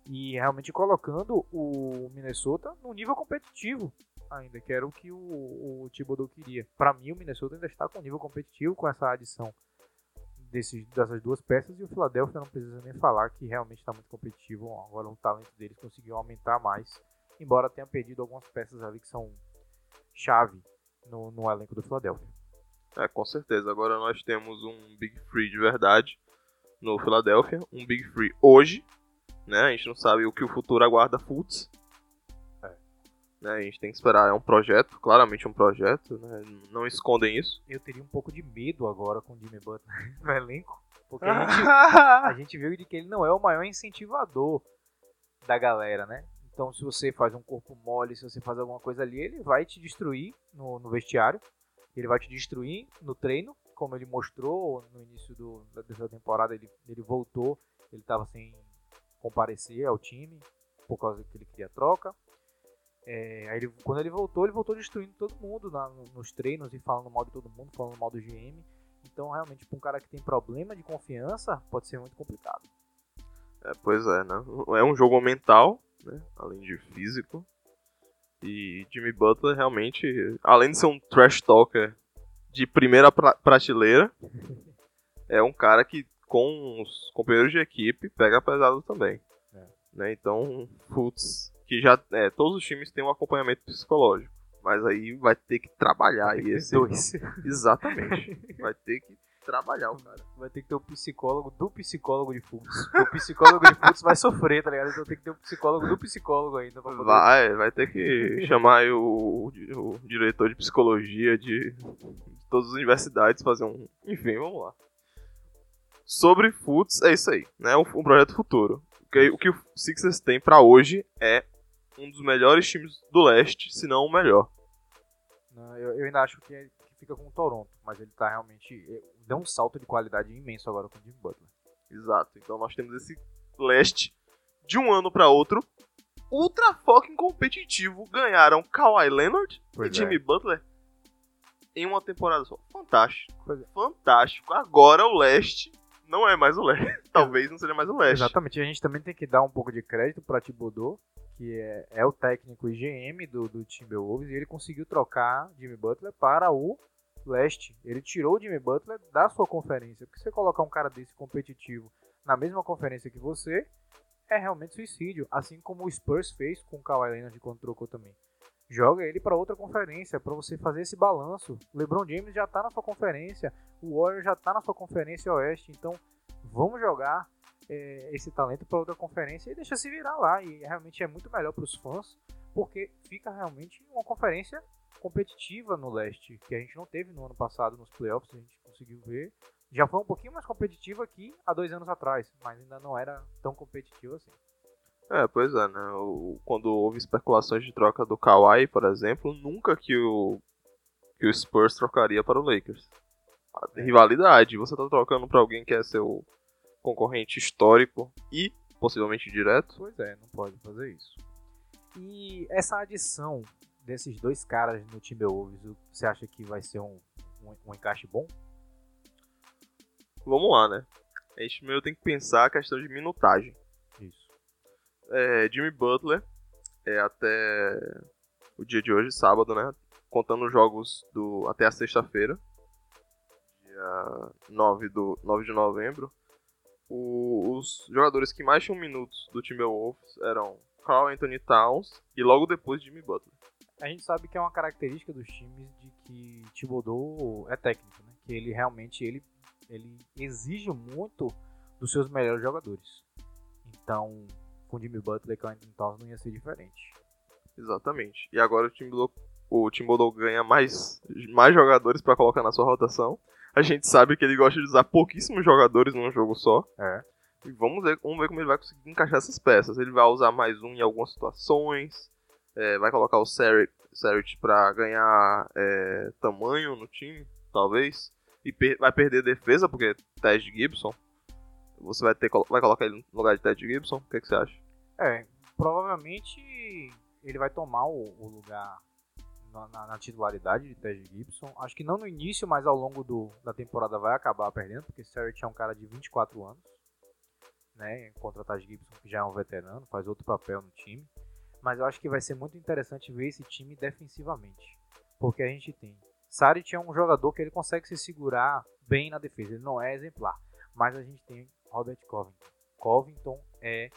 E realmente colocando o Minnesota no nível competitivo ainda, que era o que o, o Thibodeau queria. Para mim, o Minnesota ainda está com nível competitivo com essa adição desses, dessas duas peças e o Philadelphia não precisa nem falar que realmente está muito competitivo. Agora o talento deles conseguiu aumentar mais, embora tenha perdido algumas peças ali que são chave no, no elenco do Philadelphia. É, com certeza. Agora nós temos um Big Free de verdade no Philadelphia. Um Big Free hoje. Né? A gente não sabe o que o futuro aguarda Fultz. É. Né? A gente tem que esperar, é um projeto, claramente um projeto, né? não escondem isso. Eu teria um pouco de medo agora com o Jimmy Butler no elenco, porque a gente, a gente viu de que ele não é o maior incentivador da galera, né? Então, se você faz um corpo mole, se você faz alguma coisa ali, ele vai te destruir no, no vestiário, ele vai te destruir no treino, como ele mostrou no início do, dessa temporada, ele, ele voltou, ele estava sem comparecer ao time por causa que ele queria troca. É, aí ele, quando ele voltou, ele voltou destruindo todo mundo na, nos treinos e falando mal de todo mundo, falando mal do GM. Então, realmente, para um cara que tem problema de confiança, pode ser muito complicado. É, pois é, né? É um jogo mental, né? Além de físico. E Jimmy Butler realmente, além de ser um trash talker de primeira pra prateleira, é um cara que com os companheiros de equipe pega pesado também. É. Né? Então, putz, que já é, todos os times têm um acompanhamento psicológico, mas aí vai ter que trabalhar e esse dois. Exatamente. vai ter que trabalhar o cara. Vai ter que ter um psicólogo do psicólogo de futs. O psicólogo de futs vai sofrer, tá ligado? Então tem que ter um psicólogo do psicólogo ainda. Pra poder... Vai, vai ter que chamar o, o, diretor de psicologia de, de todas as universidades, fazer um. Enfim, vamos lá. Sobre futs, é isso aí, né? Um, um projeto futuro. O que, o que o Sixers tem para hoje é um dos melhores times do leste, se não o melhor. Não, eu, eu, ainda acho que, é, que, fica com o Toronto, mas ele tá realmente. É, deu um salto de qualidade imenso agora com o Jimmy Butler. Exato, então nós temos esse leste de um ano para outro ultra fucking competitivo. Ganharam Kawhi Leonard pois e Jimmy é. Butler em uma temporada só. Fantástico. É. Fantástico. Agora o leste não é mais o leste. Talvez não seja mais o leste. Exatamente. A gente também tem que dar um pouco de crédito para Thibodeau que é, é o técnico IGM do, do Timberwolves, e ele conseguiu trocar Jimmy Butler para o leste. Ele tirou o Jimmy Butler da sua conferência. Porque você colocar um cara desse competitivo na mesma conferência que você, é realmente suicídio. Assim como o Spurs fez com o Kawhi Leonard quando trocou também. Joga ele para outra conferência, para você fazer esse balanço. O LeBron James já está na sua conferência, o Warriors já está na sua conferência oeste, então vamos jogar é, esse talento para outra conferência e deixa se virar lá. E realmente é muito melhor para os fãs, porque fica realmente uma conferência competitiva no leste, que a gente não teve no ano passado nos playoffs, a gente conseguiu ver. Já foi um pouquinho mais competitiva aqui há dois anos atrás, mas ainda não era tão competitivo assim. É, pois é, né? O, quando houve especulações de troca do Kawhi, por exemplo, nunca que o, que o Spurs trocaria para o Lakers. A rivalidade, você tá trocando para alguém que é seu concorrente histórico e possivelmente direto. Pois é, não pode fazer isso. E essa adição desses dois caras no Timberwolves, você acha que vai ser um, um, um encaixe bom? Vamos lá, né? A gente meio tem que pensar a questão de minutagem. É, Jimmy Butler é até o dia de hoje, sábado, né? Contando os jogos do até a sexta-feira, dia 9, do, 9 de novembro o, os jogadores que mais tinham minutos do Timberwolves eram Carl Anthony Towns e logo depois Jimmy Butler. A gente sabe que é uma característica dos times de que Thibodeau é técnico, né? Que ele realmente ele, ele exige muito dos seus melhores jogadores. Então, com Jimmy Butler e Carl Anthony Towns não ia ser diferente. Exatamente. E agora o Timberwolves o Timberwolves ganha mais, mais jogadores para colocar na sua rotação. A gente sabe que ele gosta de usar pouquíssimos jogadores num jogo só. É. E vamos ver, vamos ver como ele vai conseguir encaixar essas peças. Ele vai usar mais um em algumas situações. É, vai colocar o Saric para ganhar é, tamanho no time, talvez. E per vai perder defesa, porque Ted Gibson. Você vai, ter, vai colocar ele no lugar de Ted Gibson? O que, é que você acha? É, provavelmente ele vai tomar o, o lugar na, na, titularidade de Ted Gibson. Acho que não no início, mas ao longo do, da temporada vai acabar perdendo, porque Sarrett é um cara de 24 anos, né? Contra Ted Gibson, que já é um veterano, faz outro papel no time. Mas eu acho que vai ser muito interessante ver esse time defensivamente. Porque a gente tem. Saric é um jogador que ele consegue se segurar bem na defesa. Ele não é exemplar. Mas a gente tem Robert Covington. Covington é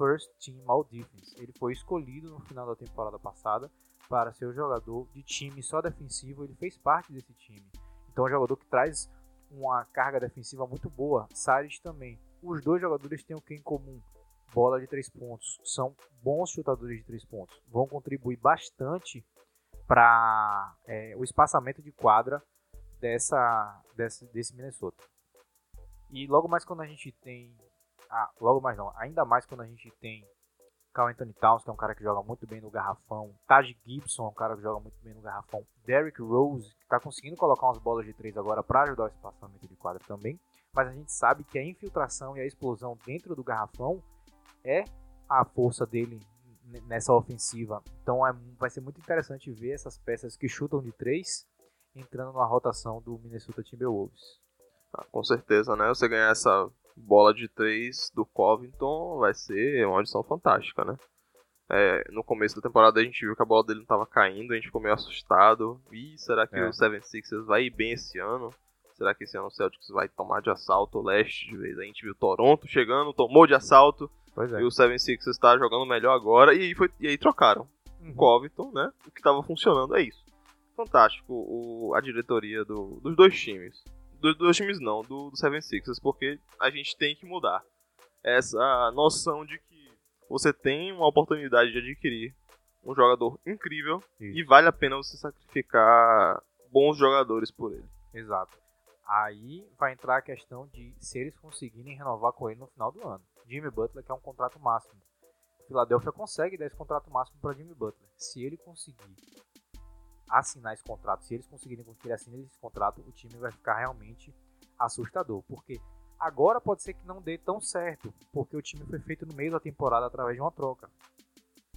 First Team All Defense. Ele foi escolhido no final da temporada passada para ser o jogador de time só defensivo, ele fez parte desse time. Então é um jogador que traz uma carga defensiva muito boa. Saris também. Os dois jogadores têm o que em comum? bola de três pontos, são bons chutadores de três pontos, vão contribuir bastante para é, o espaçamento de quadra dessa, desse Minnesota. E logo mais quando a gente tem. Ah, logo mais não, ainda mais quando a gente tem Carl Anthony Towns, que é um cara que joga muito bem no garrafão. Taj Gibson é um cara que joga muito bem no garrafão. Derrick Rose, que está conseguindo colocar umas bolas de três agora para ajudar o espaçamento de quadra também. Mas a gente sabe que a infiltração e a explosão dentro do garrafão é a força dele nessa ofensiva. Então é, vai ser muito interessante ver essas peças que chutam de três entrando na rotação do Minnesota Timberwolves. Ah, com certeza, né? Você ganhar essa bola de três do Covington vai ser uma audição fantástica, né? É, no começo da temporada a gente viu que a bola dele não estava caindo, a gente ficou meio assustado. Ih, será que é. o 76ers vai ir bem esse ano? Será que esse ano o Celtics vai tomar de assalto o leste de vez? A gente viu Toronto chegando, tomou de assalto. É. E o 76ers está jogando melhor agora. E aí, foi, e aí trocaram. Uhum. Covington, né? O que estava funcionando é isso. Fantástico o, a diretoria do, dos dois times dos dois times não, do, do Seven Sixers, porque a gente tem que mudar essa noção de que você tem uma oportunidade de adquirir um jogador incrível Isso. e vale a pena você sacrificar bons jogadores por ele. Exato. Aí vai entrar a questão de se eles conseguirem renovar com ele no final do ano. Jimmy Butler quer um contrato máximo. Philadelphia consegue dar esse contrato máximo para Jimmy Butler. Se ele conseguir assinar esse contrato, se eles conseguirem que ele assine esse contrato, o time vai ficar realmente assustador. Porque agora pode ser que não dê tão certo, porque o time foi feito no meio da temporada através de uma troca.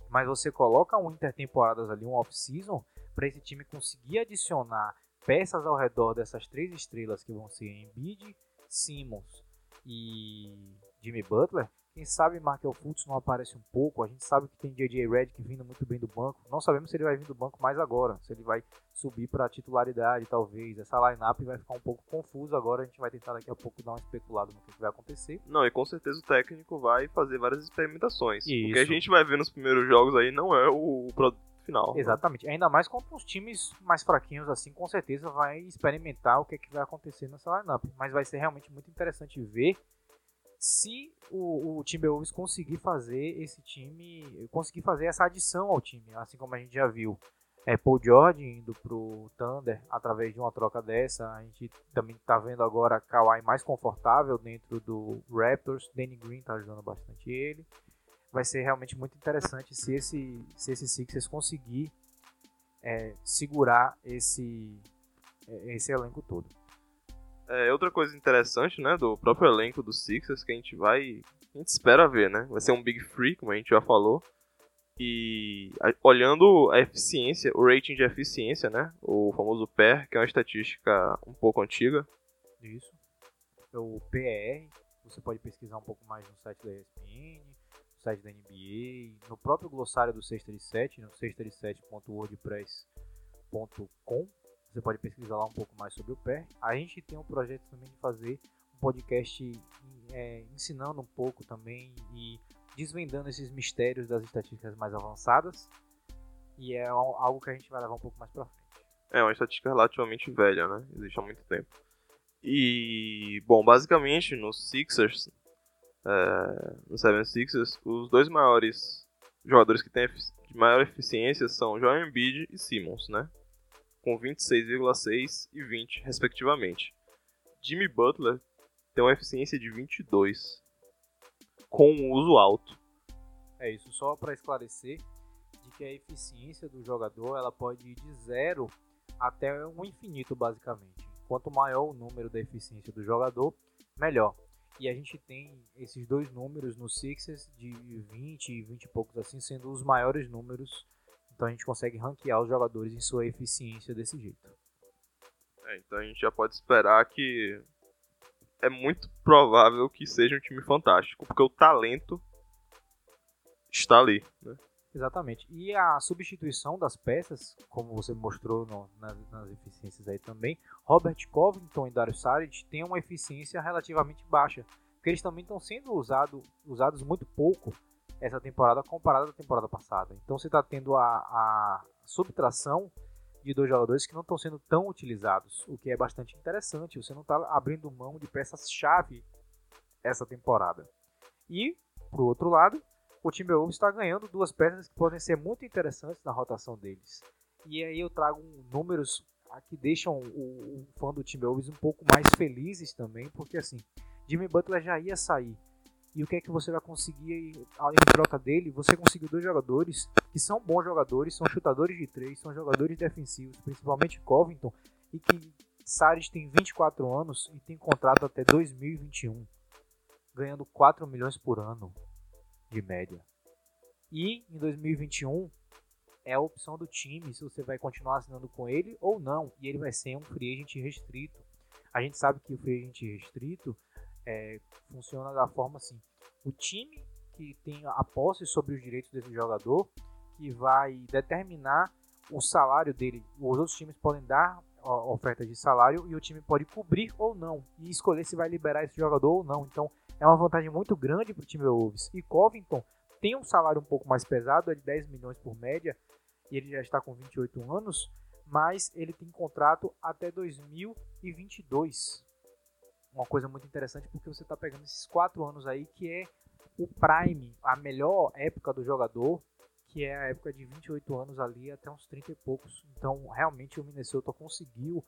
Mas você coloca um intertemporadas ali, um off-season, para esse time conseguir adicionar peças ao redor dessas três estrelas que vão ser Embiid, Simmons e Jimmy Butler, quem sabe Markel Fultz não aparece um pouco. A gente sabe que tem JJ Redick vindo muito bem do banco. Não sabemos se ele vai vir do banco mais agora. Se ele vai subir para titularidade, talvez. Essa lineup vai ficar um pouco confusa agora. A gente vai tentar daqui a pouco dar uma especulada no que vai acontecer. Não, e com certeza o técnico vai fazer várias experimentações. Isso. O que a gente vai ver nos primeiros jogos aí não é o produto final. Né? Exatamente. Né? Ainda mais contra os times mais fraquinhos assim, com certeza vai experimentar o que, é que vai acontecer nessa lineup. Mas vai ser realmente muito interessante ver se o, o Timberwolves conseguir fazer esse time, conseguir fazer essa adição ao time, assim como a gente já viu. É, Paul George indo pro Thunder através de uma troca dessa. A gente também tá vendo agora Kawhi mais confortável dentro do Raptors. Danny Green tá ajudando bastante ele. Vai ser realmente muito interessante se esse, se esse Sixers conseguir é, segurar esse, é, esse elenco todo. É, outra coisa interessante, né, do próprio elenco do Sixers que a gente vai, a gente espera ver, né? Vai ser um Big Free, como a gente já falou. E a, olhando a eficiência, o rating de eficiência, né, o famoso PER, que é uma estatística um pouco antiga. Isso. É o PER, você pode pesquisar um pouco mais no site da ESPN, no site da NBA, no próprio glossário do 637, no 637.wordpress.com você pode pesquisar lá um pouco mais sobre o pé. A gente tem um projeto também de fazer um podcast é, ensinando um pouco também e desvendando esses mistérios das estatísticas mais avançadas. E é algo que a gente vai levar um pouco mais pra frente. É uma estatística relativamente velha, né? Existe há muito tempo. E, bom, basicamente no Sixers, é, no Seven Sixers, os dois maiores jogadores que têm de maior eficiência são Joel Embiid e Simmons, né? Com 26,6 e 20, respectivamente. Jimmy Butler tem uma eficiência de 22, com um uso alto. É isso, só para esclarecer de que a eficiência do jogador ela pode ir de zero até um infinito, basicamente. Quanto maior o número da eficiência do jogador, melhor. E a gente tem esses dois números no Sixers de 20 e 20 e poucos assim, sendo os maiores números então a gente consegue ranquear os jogadores em sua eficiência desse jeito. É, então a gente já pode esperar que é muito provável que seja um time fantástico, porque o talento está ali. Né? Exatamente. E a substituição das peças, como você mostrou no, nas, nas, eficiências aí também, Robert Covington e Dario Saric têm uma eficiência relativamente baixa, porque eles também estão sendo usado, usados muito pouco essa temporada comparada à temporada passada. Então você está tendo a, a subtração de dois jogadores que não estão sendo tão utilizados, o que é bastante interessante. Você não está abrindo mão de peças-chave essa temporada. E pro outro lado, o Timberwolves está ganhando duas peças que podem ser muito interessantes na rotação deles. E aí eu trago números que deixam o, o fã do Timberwolves um pouco mais felizes também, porque assim, Jimmy Butler já ia sair. E o que é que você vai conseguir em troca dele? Você conseguiu dois jogadores que são bons jogadores, são chutadores de três, são jogadores defensivos, principalmente Covington, e que Sares tem 24 anos e tem contrato até 2021, ganhando 4 milhões por ano de média. E em 2021 é a opção do time se você vai continuar assinando com ele ou não, e ele vai ser um free agent restrito. A gente sabe que o free agent restrito é, funciona da forma assim: o time que tem a posse sobre os direitos desse jogador, que vai determinar o salário dele. Os outros times podem dar oferta de salário e o time pode cobrir ou não e escolher se vai liberar esse jogador ou não. Então é uma vantagem muito grande para o time Wolves. E Covington tem um salário um pouco mais pesado, é de 10 milhões por média, e ele já está com 28 anos, mas ele tem contrato até 2022 uma coisa muito interessante porque você está pegando esses quatro anos aí que é o prime, a melhor época do jogador, que é a época de 28 anos ali até uns 30 e poucos. Então, realmente o Minnesota conseguiu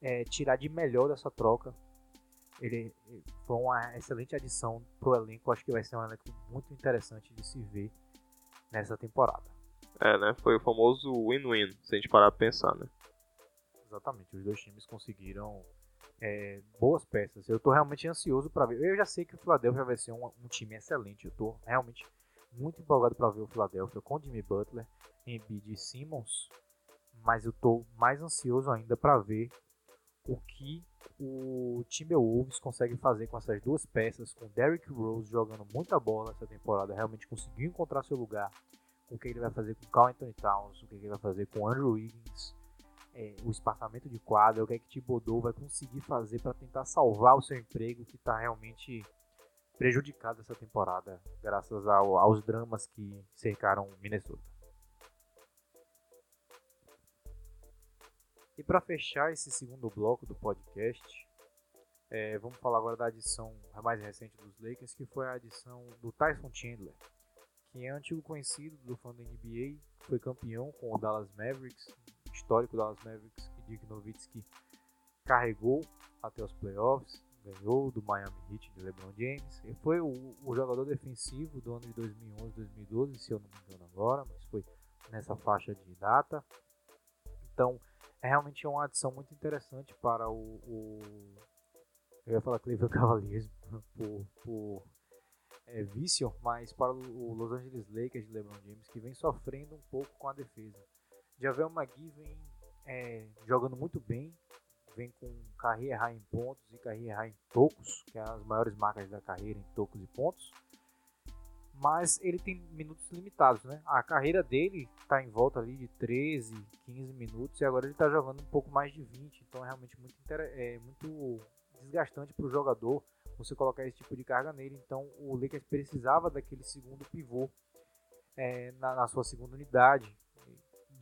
é, tirar de melhor dessa troca. Ele foi uma excelente adição para o elenco. Acho que vai ser um elenco muito interessante de se ver nessa temporada. É, né? Foi o famoso win-win, se a gente parar para pensar, né? Exatamente. Os dois times conseguiram é, boas peças. Eu estou realmente ansioso para ver. Eu já sei que o Philadelphia vai ser um, um time excelente. Eu estou realmente muito empolgado para ver o Philadelphia com Jimmy Butler, Embiid e Simmons. Mas eu estou mais ansioso ainda para ver o que o Timberwolves consegue fazer com essas duas peças, com Derrick Rose jogando muita bola essa temporada, realmente conseguiu encontrar seu lugar, o que ele vai fazer com Carl Anthony Towns, o que ele vai fazer com Andrew Wiggins, é, o espaçamento de quadra, o que é que Thibodeau vai conseguir fazer para tentar salvar o seu emprego que está realmente prejudicado essa temporada, graças ao, aos dramas que cercaram Minnesota. E para fechar esse segundo bloco do podcast, é, vamos falar agora da adição mais recente dos Lakers, que foi a adição do Tyson Chandler, que é antigo conhecido do fã da NBA, foi campeão com o Dallas Mavericks histórico Dallas Mavericks que Dirk Nowitzki carregou até os playoffs, ganhou do Miami Heat de LeBron James. Ele foi o, o, jogador defensivo do ano de 2011, 2012, se eu não me engano agora, mas foi nessa faixa de data. Então, é realmente uma adição muito interessante para o, o eu ia falar Cleveland Cavaliers por, por é, vício, mas para o Los Angeles Lakers de LeBron James que vem sofrendo um pouco com a defesa. Javel Magui vem é, jogando muito bem, vem com carreira em pontos e carreira em tocos, que é as maiores marcas da carreira em tocos e pontos. Mas ele tem minutos limitados, né? A carreira dele está em volta ali de 13, 15 minutos e agora ele está jogando um pouco mais de 20, então é realmente muito, é, muito desgastante para o jogador você colocar esse tipo de carga nele. Então o Lakers precisava daquele segundo pivô é, na, na, sua segunda unidade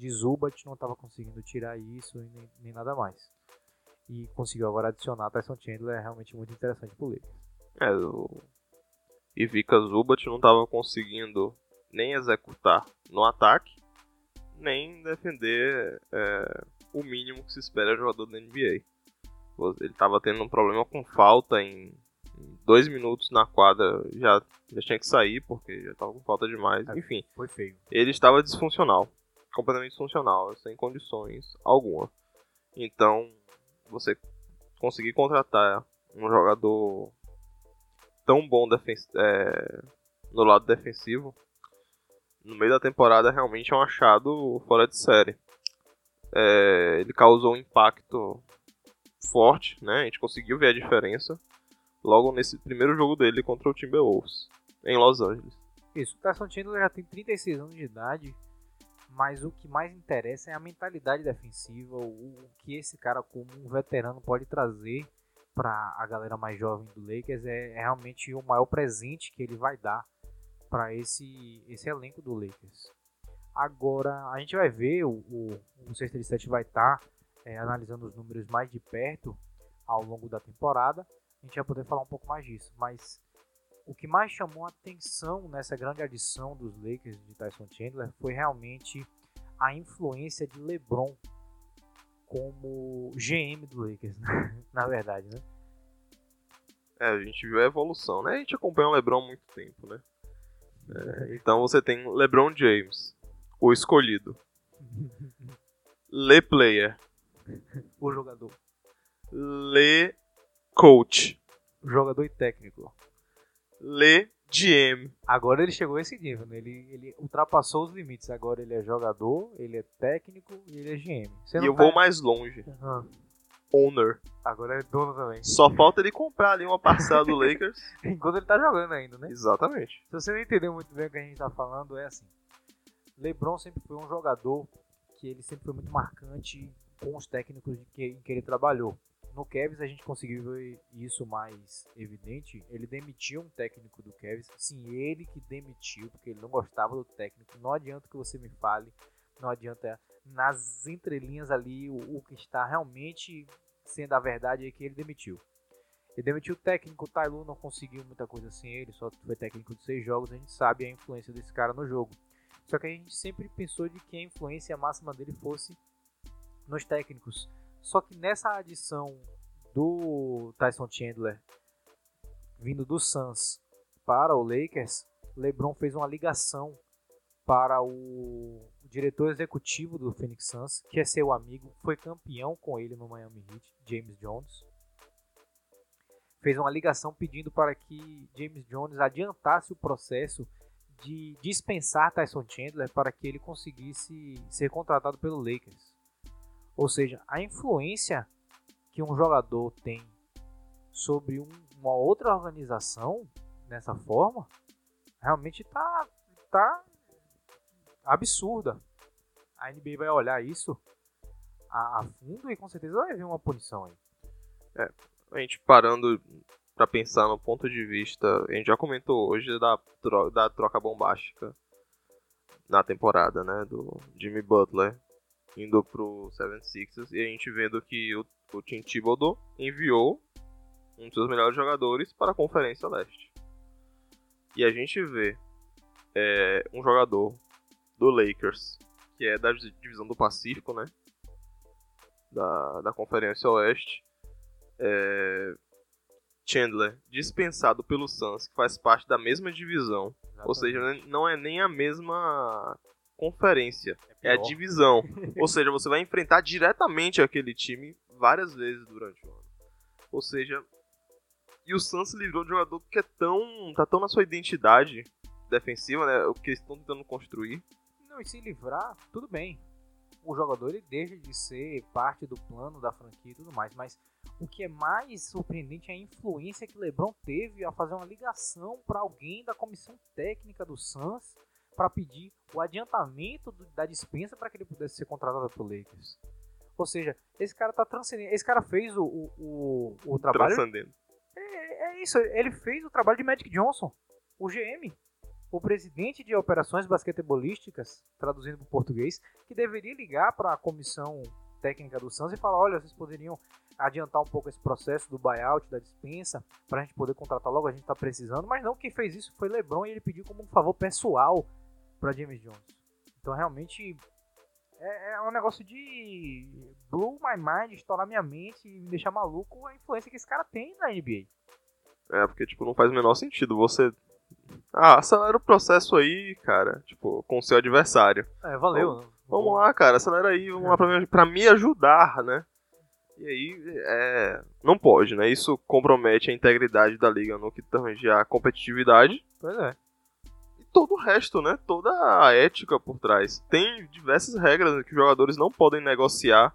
de Zubat não estava conseguindo tirar isso e nem, nem, nada mais. E conseguiu agora adicionar Tyson Chandler, é realmente muito interessante pro Lakers. É, o Ivica Zubat não estava conseguindo nem executar no ataque, nem defender é, o mínimo que se espera de jogador da NBA. Ele estava tendo um problema com falta em, dois minutos na quadra, já, já tinha que sair porque já estava com falta demais. É, Enfim, foi feio. Ele estava disfuncional completamente funcional, sem condições alguma. Então, você conseguir contratar um jogador tão bom é, no lado defensivo no meio da temporada realmente é um achado fora de série. É, ele causou um impacto forte, né? A gente conseguiu ver a diferença logo nesse primeiro jogo dele contra o Timberwolves em Los Angeles. Isso, o Tyson Chandler já tem 36 anos de idade mas o que mais interessa é a mentalidade defensiva, o, que esse cara como um veterano pode trazer para a galera mais jovem do Lakers é, é, realmente o maior presente que ele vai dar para esse, esse elenco do Lakers. Agora a gente vai ver, o, o, o 637 vai estar tá, é, analisando os números mais de perto ao longo da temporada. A gente vai poder falar um pouco mais disso, mas o que mais chamou a atenção nessa grande adição dos Lakers de Tyson Chandler foi realmente a influência de LeBron como GM do Lakers, né? na verdade, né? É, a gente viu a evolução, né? A gente acompanha o LeBron há muito tempo, né? É, então você tem LeBron James, o escolhido. Le Player. O jogador. Le Coach. Jogador e técnico. Le GM. Agora ele chegou a esse nível, né? ele, ele ultrapassou os limites. Agora ele é jogador, ele é técnico e ele é GM. e eu tá... vou mais longe. Uhum. Owner. Agora é dono também. Só falta ele comprar ali uma parcela do Lakers. Enquanto ele tá jogando ainda, né? Exatamente. Se você não entendeu muito bem o que a gente tá falando, é assim. LeBron sempre foi um jogador que ele sempre foi muito marcante com os técnicos que, em que ele trabalhou. No Cavs a gente conseguiu ver isso mais evidente. Ele demitiu um técnico do Cavs. Sim, ele que demitiu, porque ele não gostava do técnico. Não adianta que você me fale, não adianta nas entrelinhas ali o, o que está realmente sendo a verdade é que ele demitiu. Ele demitiu o técnico, o Tailu não conseguiu muita coisa sem ele, só foi técnico de seis jogos, a gente sabe a influência desse cara no jogo. Só que a gente sempre pensou de que a influência máxima dele fosse nos técnicos. Só que nessa adição do Tyson Chandler vindo do Suns para o Lakers, LeBron fez uma ligação para o diretor executivo do Phoenix Suns, que é seu amigo, foi campeão com ele no Miami Heat, James Jones. Fez uma ligação pedindo para que James Jones adiantasse o processo de dispensar Tyson Chandler para que ele conseguisse ser contratado pelo Lakers. Ou seja, a influência que um jogador tem sobre um, uma outra organização nessa forma realmente tá, tá absurda. A NBA vai olhar isso a, a fundo e com certeza vai vir uma punição aí. É, a gente parando para pensar no ponto de vista, a gente já comentou hoje da, tro da troca bombástica na temporada, né, do Jimmy Butler indo pro 76ers e a gente vendo que o, o Tim Thibodeau enviou um dos seus melhores jogadores para a Conferência Leste. E a gente vê é, um jogador do Lakers, que é da divisão do Pacífico, né? Da, da Conferência Oeste. É, Chandler, dispensado pelo Suns, que faz parte da mesma divisão. Exatamente. Ou seja, não é nem a mesma conferência, é, é a divisão. Ou seja, você vai enfrentar diretamente aquele time várias vezes durante o ano. Ou seja, e o Suns se livrou de um jogador que é tão. tá tão na sua identidade defensiva, né? O que eles estão tentando construir. Não, e se livrar, tudo bem. O jogador ele deixa de ser parte do plano da franquia e tudo mais, mas o que é mais surpreendente é a influência que LeBron teve a fazer uma ligação para alguém da comissão técnica do Suns para pedir o adiantamento do, da dispensa para que ele pudesse ser contratado pelo Lakers. Ou seja, esse cara tá transcendendo. Esse cara fez o, o, o, o trabalho. Transcendendo. É, é isso, ele fez o trabalho de Magic Johnson, o GM o presidente de operações basquetebolísticas, traduzindo para o português, que deveria ligar para a comissão técnica do Suns e falar: olha, vocês poderiam adiantar um pouco esse processo do buyout, da dispensa, para a gente poder contratar logo, a gente está precisando. Mas não, quem fez isso foi LeBron e ele pediu como um favor pessoal para James Jones. Então, realmente, é, é, um negócio de blow my mind, estourar minha mente e me deixar maluco a influência que esse cara tem na NBA. É, porque, tipo, não faz o menor sentido você ah, acelera o processo aí, cara. Tipo, com o seu adversário. É, valeu. Vamos, vamos lá, cara, acelera aí, vamos lá pra me, pra me ajudar, né? E aí, é, não pode, né? Isso compromete a integridade da liga no que tange a competitividade. Pois é. Todo o resto, né? Toda a ética por trás. Tem diversas regras que os jogadores não podem negociar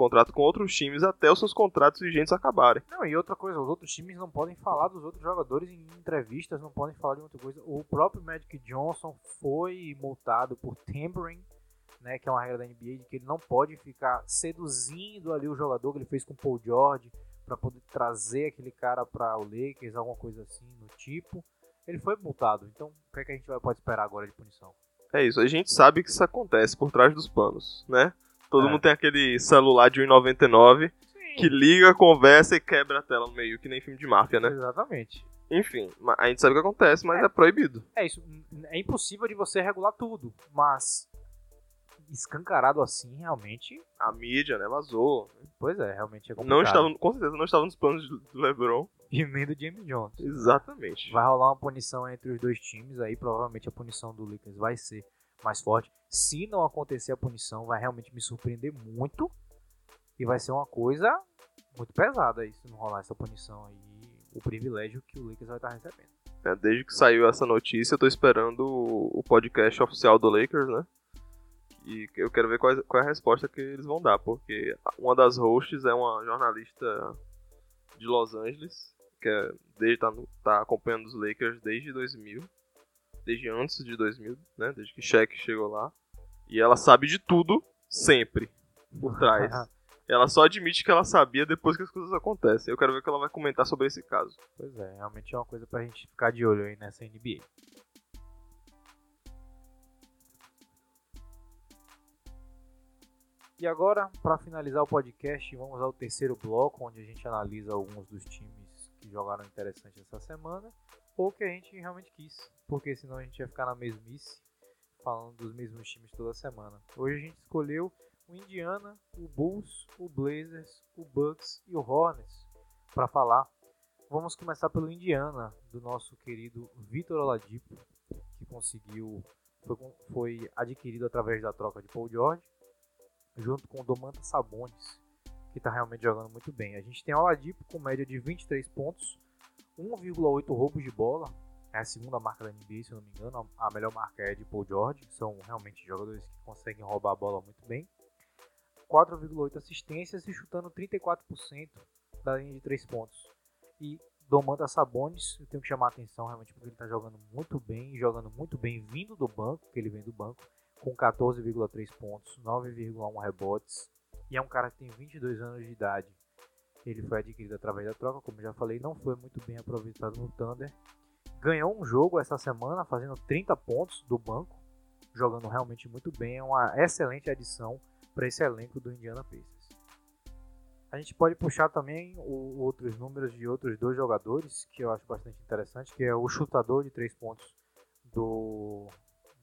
contrato com outros times até os seus contratos vigentes acabarem. Não, e outra coisa, os outros times não podem falar dos outros jogadores em entrevistas, não podem falar de outra coisa. O próprio Magic Johnson foi multado por tampering, né, que é uma regra da NBA de que ele não pode ficar seduzindo ali o jogador que ele fez com o Paul George para poder trazer aquele cara para o Lakers, alguma coisa assim no tipo. Ele foi multado. Então, o que, é que a gente vai, pode esperar agora de punição? É isso, a gente sabe que isso acontece por trás dos panos, né? Todo é. mundo tem aquele celular de 1,99 que liga, conversa e quebra a tela no meio, que nem filme de máfia, né? Exatamente. Enfim, a gente sabe o que acontece, mas é, é proibido. É isso. É impossível de você regular tudo, mas escancarado assim, realmente. A mídia, né, vazou. Pois é, realmente é complicado. Não estava, com certeza não estava nos planos do LeBron. E nem do James Jones. Exatamente. Vai rolar uma punição entre os dois times, aí provavelmente a punição do Lakers vai ser mais forte. Se não acontecer a punição, vai realmente me surpreender muito. E vai ser uma coisa muito pesada aí, se não rolar essa punição aí. O privilégio que o Lakers vai estar recebendo. É, desde que saiu essa notícia, eu tô esperando o podcast oficial do Lakers, né? E eu quero ver qual é, qual é a resposta que eles vão dar, porque uma das hosts é uma jornalista de Los Angeles, que é, desde, tá, tá acompanhando os Lakers desde 2000, desde antes de 2000, né? Desde que Shaq chegou lá. E ela sabe de tudo, sempre, por trás. ela só admite que ela sabia depois que as coisas acontecem. Eu quero ver o que ela vai comentar sobre esse caso. Pois é, realmente é uma coisa pra gente ficar de olho aí nessa NBA. E agora, para finalizar o podcast, vamos ao terceiro bloco, onde a gente analisa alguns dos times que jogaram interessante essa semana, ou que a gente realmente quis, porque senão a gente ia ficar na mesmice, falando dos mesmos times toda semana. Hoje a gente escolheu o Indiana, o Bulls, o Blazers, o Bucks e o Hornets para falar. Vamos começar pelo Indiana, do nosso querido Vitor Oladipo, que conseguiu, foi, foi adquirido através da troca de Paul George junto com o Domantas Sabonis, que está realmente jogando muito bem. A gente tem Oladipo com média de 23 pontos, 1,8 roubos de bola, é a segunda marca da NBA, se eu não me engano. A melhor marca é de Paul George, são realmente jogadores que conseguem roubar a bola muito bem. 4,8 assistências e chutando 34% da linha de 3 pontos. E Domantas Sabonis, eu tenho que chamar a atenção realmente porque ele está jogando muito bem, jogando muito bem vindo do banco, que ele vem do banco com 14,3 pontos, 9,1 rebotes. E é um cara que tem 22 anos de idade. Ele foi adquirido através da troca, como já falei, não foi muito bem aproveitado no Thunder. Ganhou um jogo essa semana, fazendo 30 pontos do banco, jogando realmente muito bem. É uma excelente adição para esse elenco do Indiana Pacers. A gente pode puxar também o, outros números de outros dois jogadores que eu acho bastante interessante, que é o chutador de 3 pontos do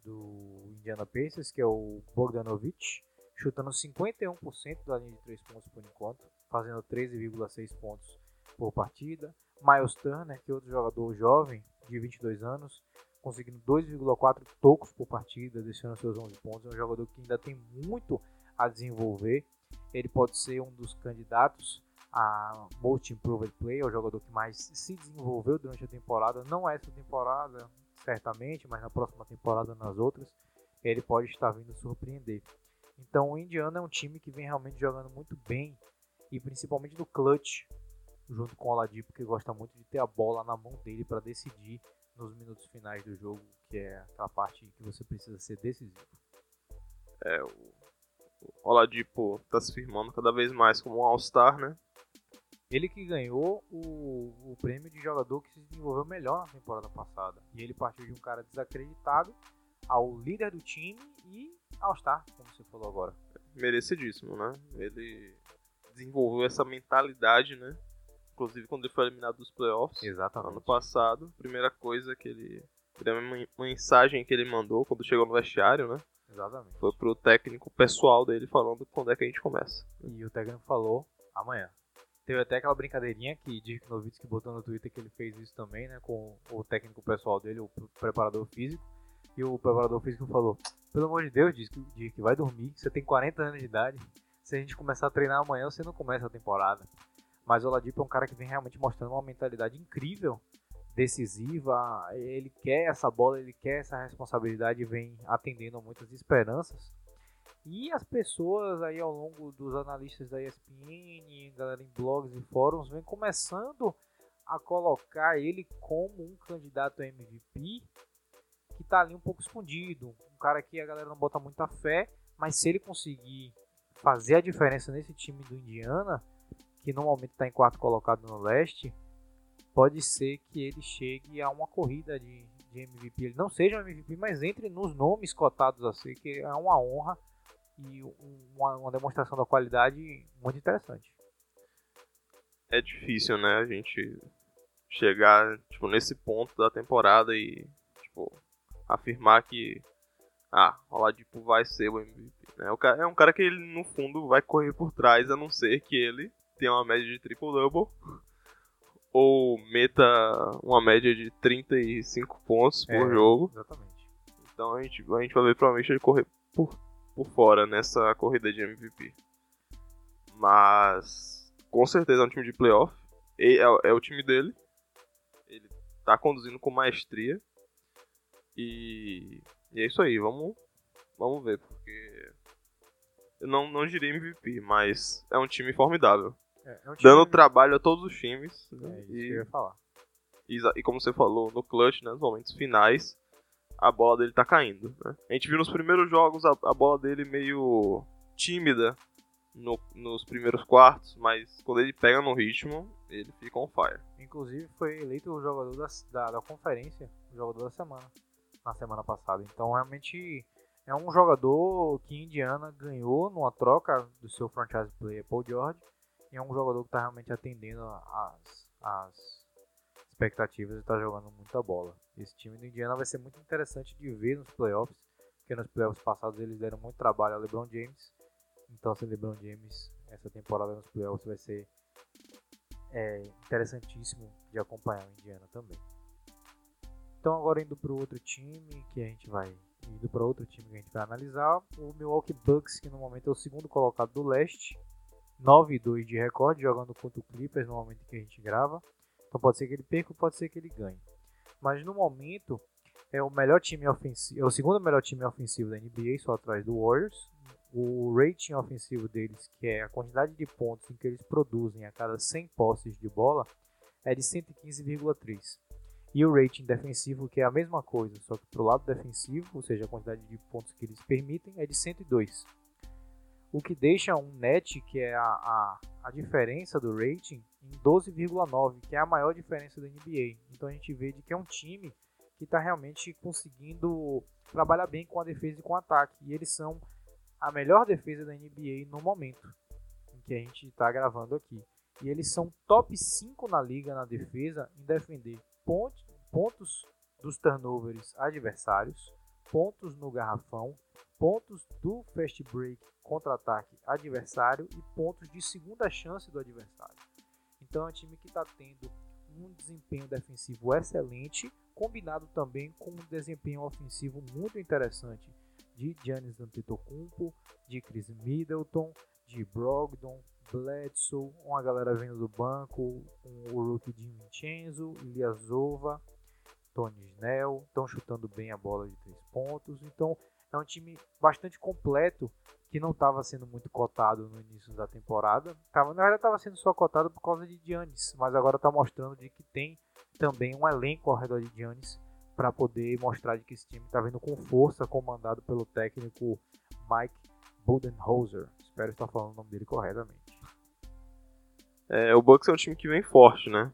do Indiana Pacers, que é o Bogdanovich, chutando 51% da linha de 3 pontos por enquanto, fazendo 13,6 pontos por partida. Miles Turner, que é outro jogador jovem, de 22 anos, conseguindo 2,4 tocos por partida, deixando seus 11 pontos. É um jogador que ainda tem muito a desenvolver. Ele pode ser um dos candidatos a Most Improved Player, o jogador que mais se desenvolveu durante a temporada. Não é essa temporada, certamente, mas na próxima temporada nas outras, ele pode estar vindo surpreender. Então o Indiana é um time que vem realmente jogando muito bem e principalmente no clutch, junto com o Oladipo, que gosta muito de ter a bola na mão dele para decidir nos minutos finais do jogo, que é aquela parte que você precisa ser decisivo. É, o Oladipo está se firmando cada vez mais como um All-Star, né? Ele que ganhou o, o prêmio de jogador que se desenvolveu melhor na temporada passada. E ele partiu de um cara desacreditado ao líder do time e ao star, como você falou agora. Merecidíssimo, né? Ele desenvolveu essa mentalidade, né? Inclusive quando ele foi eliminado dos playoffs Exatamente. ano passado. Primeira coisa que ele. Primeira mensagem que ele mandou quando chegou no vestiário, né? Exatamente. Foi pro técnico pessoal dele falando quando é que a gente começa. E o técnico falou amanhã. Teve até aquela brincadeirinha que Dirk Nowitzki botou no Twitter que ele fez isso também, né? Com o técnico pessoal dele, o preparador físico. E o preparador físico falou: Pelo amor de Deus, Dirk, Dirk vai dormir. Você tem 40 anos de idade. Se a gente começar a treinar amanhã, você não começa a temporada. Mas o Oladipo é um cara que vem realmente mostrando uma mentalidade incrível, decisiva. Ele quer essa bola, ele quer essa responsabilidade e vem atendendo a muitas esperanças. E as pessoas aí ao longo dos analistas da ESPN, galera em blogs e fóruns, vem começando a colocar ele como um candidato a MVP que tá ali um pouco escondido. Um cara que a galera não bota muita fé, mas se ele conseguir fazer a diferença nesse time do Indiana, que normalmente está em quarto colocado no leste, pode ser que ele chegue a uma corrida de, de MVP. Ele não seja um MVP, mas entre nos nomes cotados a ser, que é uma honra e uma, uma demonstração da qualidade muito interessante. É difícil, né? A gente chegar tipo, nesse ponto da temporada e tipo, afirmar que ah, o Oladipo vai ser o MVP. Né? É um cara que ele, no fundo, vai correr por trás, a não ser que ele tenha uma média de triple-double ou meta uma média de 35 pontos por é, jogo. Exatamente. Então a gente, a gente vai ver provavelmente ele correr por, por fora nessa corrida de MVP. Mas com certeza é um time de playoff. É, é o time dele. Ele tá conduzindo com maestria. E, e é isso aí, vamos, vamos ver, porque eu não, não diria MVP, mas é um time formidável. É, é um time... Dando trabalho a todos os times. Né? É isso e, que eu ia falar. E, e, como você falou, no clutch, né, nos momentos finais, a bola dele tá caindo. Né? A gente viu nos primeiros jogos a, a bola dele meio tímida no, nos primeiros quartos, mas quando ele pega no ritmo, ele fica on fire. Inclusive foi eleito o jogador da, da, da conferência, o jogador da semana na semana passada. Então realmente é um jogador que Indiana ganhou numa troca do seu franchise player Paul George e é um jogador que está realmente atendendo as expectativas e está jogando muita bola. Esse time do Indiana vai ser muito interessante de ver nos playoffs, porque nos playoffs passados eles deram muito trabalho ao LeBron James. Então, se LeBron James essa temporada nos playoffs vai ser é, interessantíssimo de acompanhar o Indiana também. Então agora indo para outro time que a gente vai indo para outro time que a gente vai analisar, o Milwaukee Bucks que no momento é o segundo colocado do leste, 9 e 2 de recorde jogando contra o Clippers no momento que a gente grava. Então pode ser que ele perca, pode ser que ele ganhe. Mas no momento é o melhor time ofensivo, é o segundo melhor time ofensivo da NBA, só atrás do Warriors. O rating ofensivo deles, que é a quantidade de pontos em que eles produzem a cada 100 posses de bola, é de 115,3. E o rating defensivo, que é a mesma coisa, só que para o lado defensivo, ou seja, a quantidade de pontos que eles permitem, é de 102. O que deixa um net, que é a, a, a diferença do rating, em 12,9, que é a maior diferença da NBA. Então a gente vê de que é um time que está realmente conseguindo trabalhar bem com a defesa e com o ataque. E eles são a melhor defesa da NBA no momento em que a gente está gravando aqui. E eles são top 5 na liga na defesa em defender pontos dos turnovers adversários, pontos no garrafão, pontos do fast break contra-ataque adversário e pontos de segunda chance do adversário. Então é um time que está tendo um desempenho defensivo excelente, combinado também com um desempenho ofensivo muito interessante de Giannis Antetokounmpo, de Chris Middleton, de Brogdon, Bledsoe, uma galera vindo do banco, um, o rookie de Vincenzo, Iliasova, Tony Snell, estão chutando bem a bola de três pontos. Então é um time bastante completo que não estava sendo muito cotado no início da temporada. Tava, na verdade estava sendo só cotado por causa de Giannis, mas agora está mostrando de que tem também um elenco ao redor de Giannis para poder mostrar de que esse time está vindo com força, comandado pelo técnico Mike Budenholzer. Espero estar falando o nome dele corretamente. É, o Bucks é um time que vem forte, né?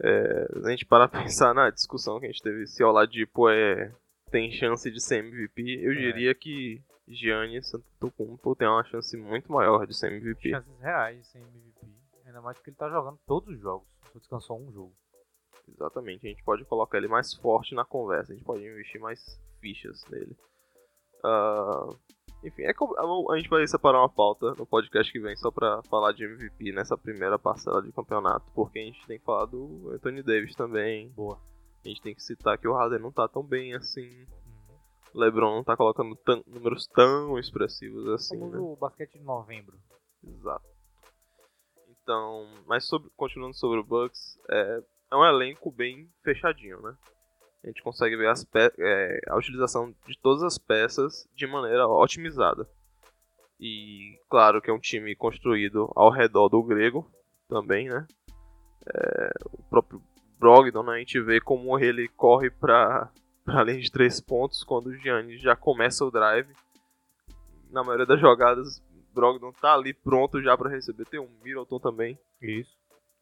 É, a gente para pensar na discussão que a gente teve se o Oladipo é, tem chance de ser MVP, eu é. diria que Giannis Antetokounmpo tem uma chance muito maior de ser MVP. Chances reais de ser MVP, ainda mais porque ele tá jogando todos os jogos, só descansou um jogo. Exatamente, a gente pode colocar ele mais forte na conversa, a gente pode investir mais fichas nele. Uh, enfim, é a gente vai separar uma pauta no podcast que vem só pra falar de MVP nessa primeira parcela de campeonato, porque a gente tem que falar do Anthony Davis também. Boa. A gente tem que citar que o Harden não tá tão bem assim. Uhum. LeBron não tá colocando números tão expressivos assim. Como né? o basquete de novembro. Exato. Então, mas sobre, continuando sobre o Bucks, é, é um elenco bem fechadinho, né? A gente consegue ver é, a utilização de todas as peças de maneira otimizada. E claro que é um time construído ao redor do grego também, né? É, o próprio Brogdon, né, a gente vê como ele corre para além de três pontos quando o Giannis já começa o drive. Na maioria das jogadas, Brogdon tá ali pronto já para receber. Tem um Middleton também. Isso.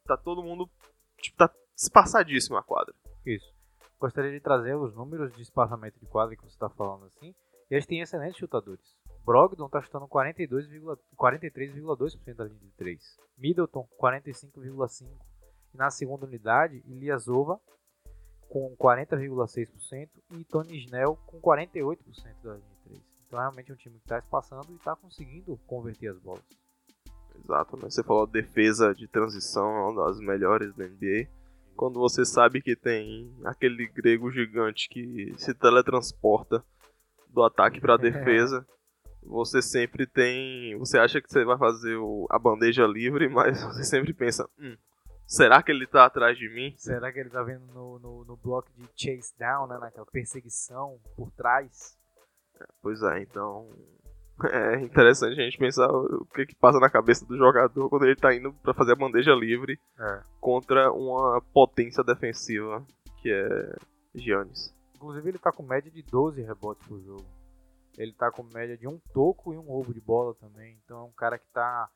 Tá todo mundo tipo, tá espaçadíssimo a quadra. Isso gostaria de trazer os números de espaçamento de quadra que você está falando assim. E eles têm excelentes chutadores. Brogdon está chutando 43,2% da linha de 3. Middleton, 45,5%. E na segunda unidade, Iliasova com 40,6% e Tony Snell com 48% da linha de 3. Então é realmente um time que está espaçando e está conseguindo converter as bolas. Exato, né? Você falou defesa de transição, é uma das melhores da NBA. Quando você sabe que tem aquele grego gigante que se teletransporta do ataque para a defesa, você sempre tem. Você acha que você vai fazer o, a bandeja livre, mas você sempre pensa: hum, será que ele tá atrás de mim? Será que ele tá vindo no, no, no bloco de chase down, né? Naquela perseguição por trás? Pois é, então. É interessante a gente pensar o que, que passa na cabeça do jogador quando ele tá indo para fazer a bandeja livre É. contra uma potência defensiva que é Giannis. Inclusive, ele tá com média de 12 rebotes por jogo. Ele tá com média de um toco e um roubo de bola também. Então é um cara que tá,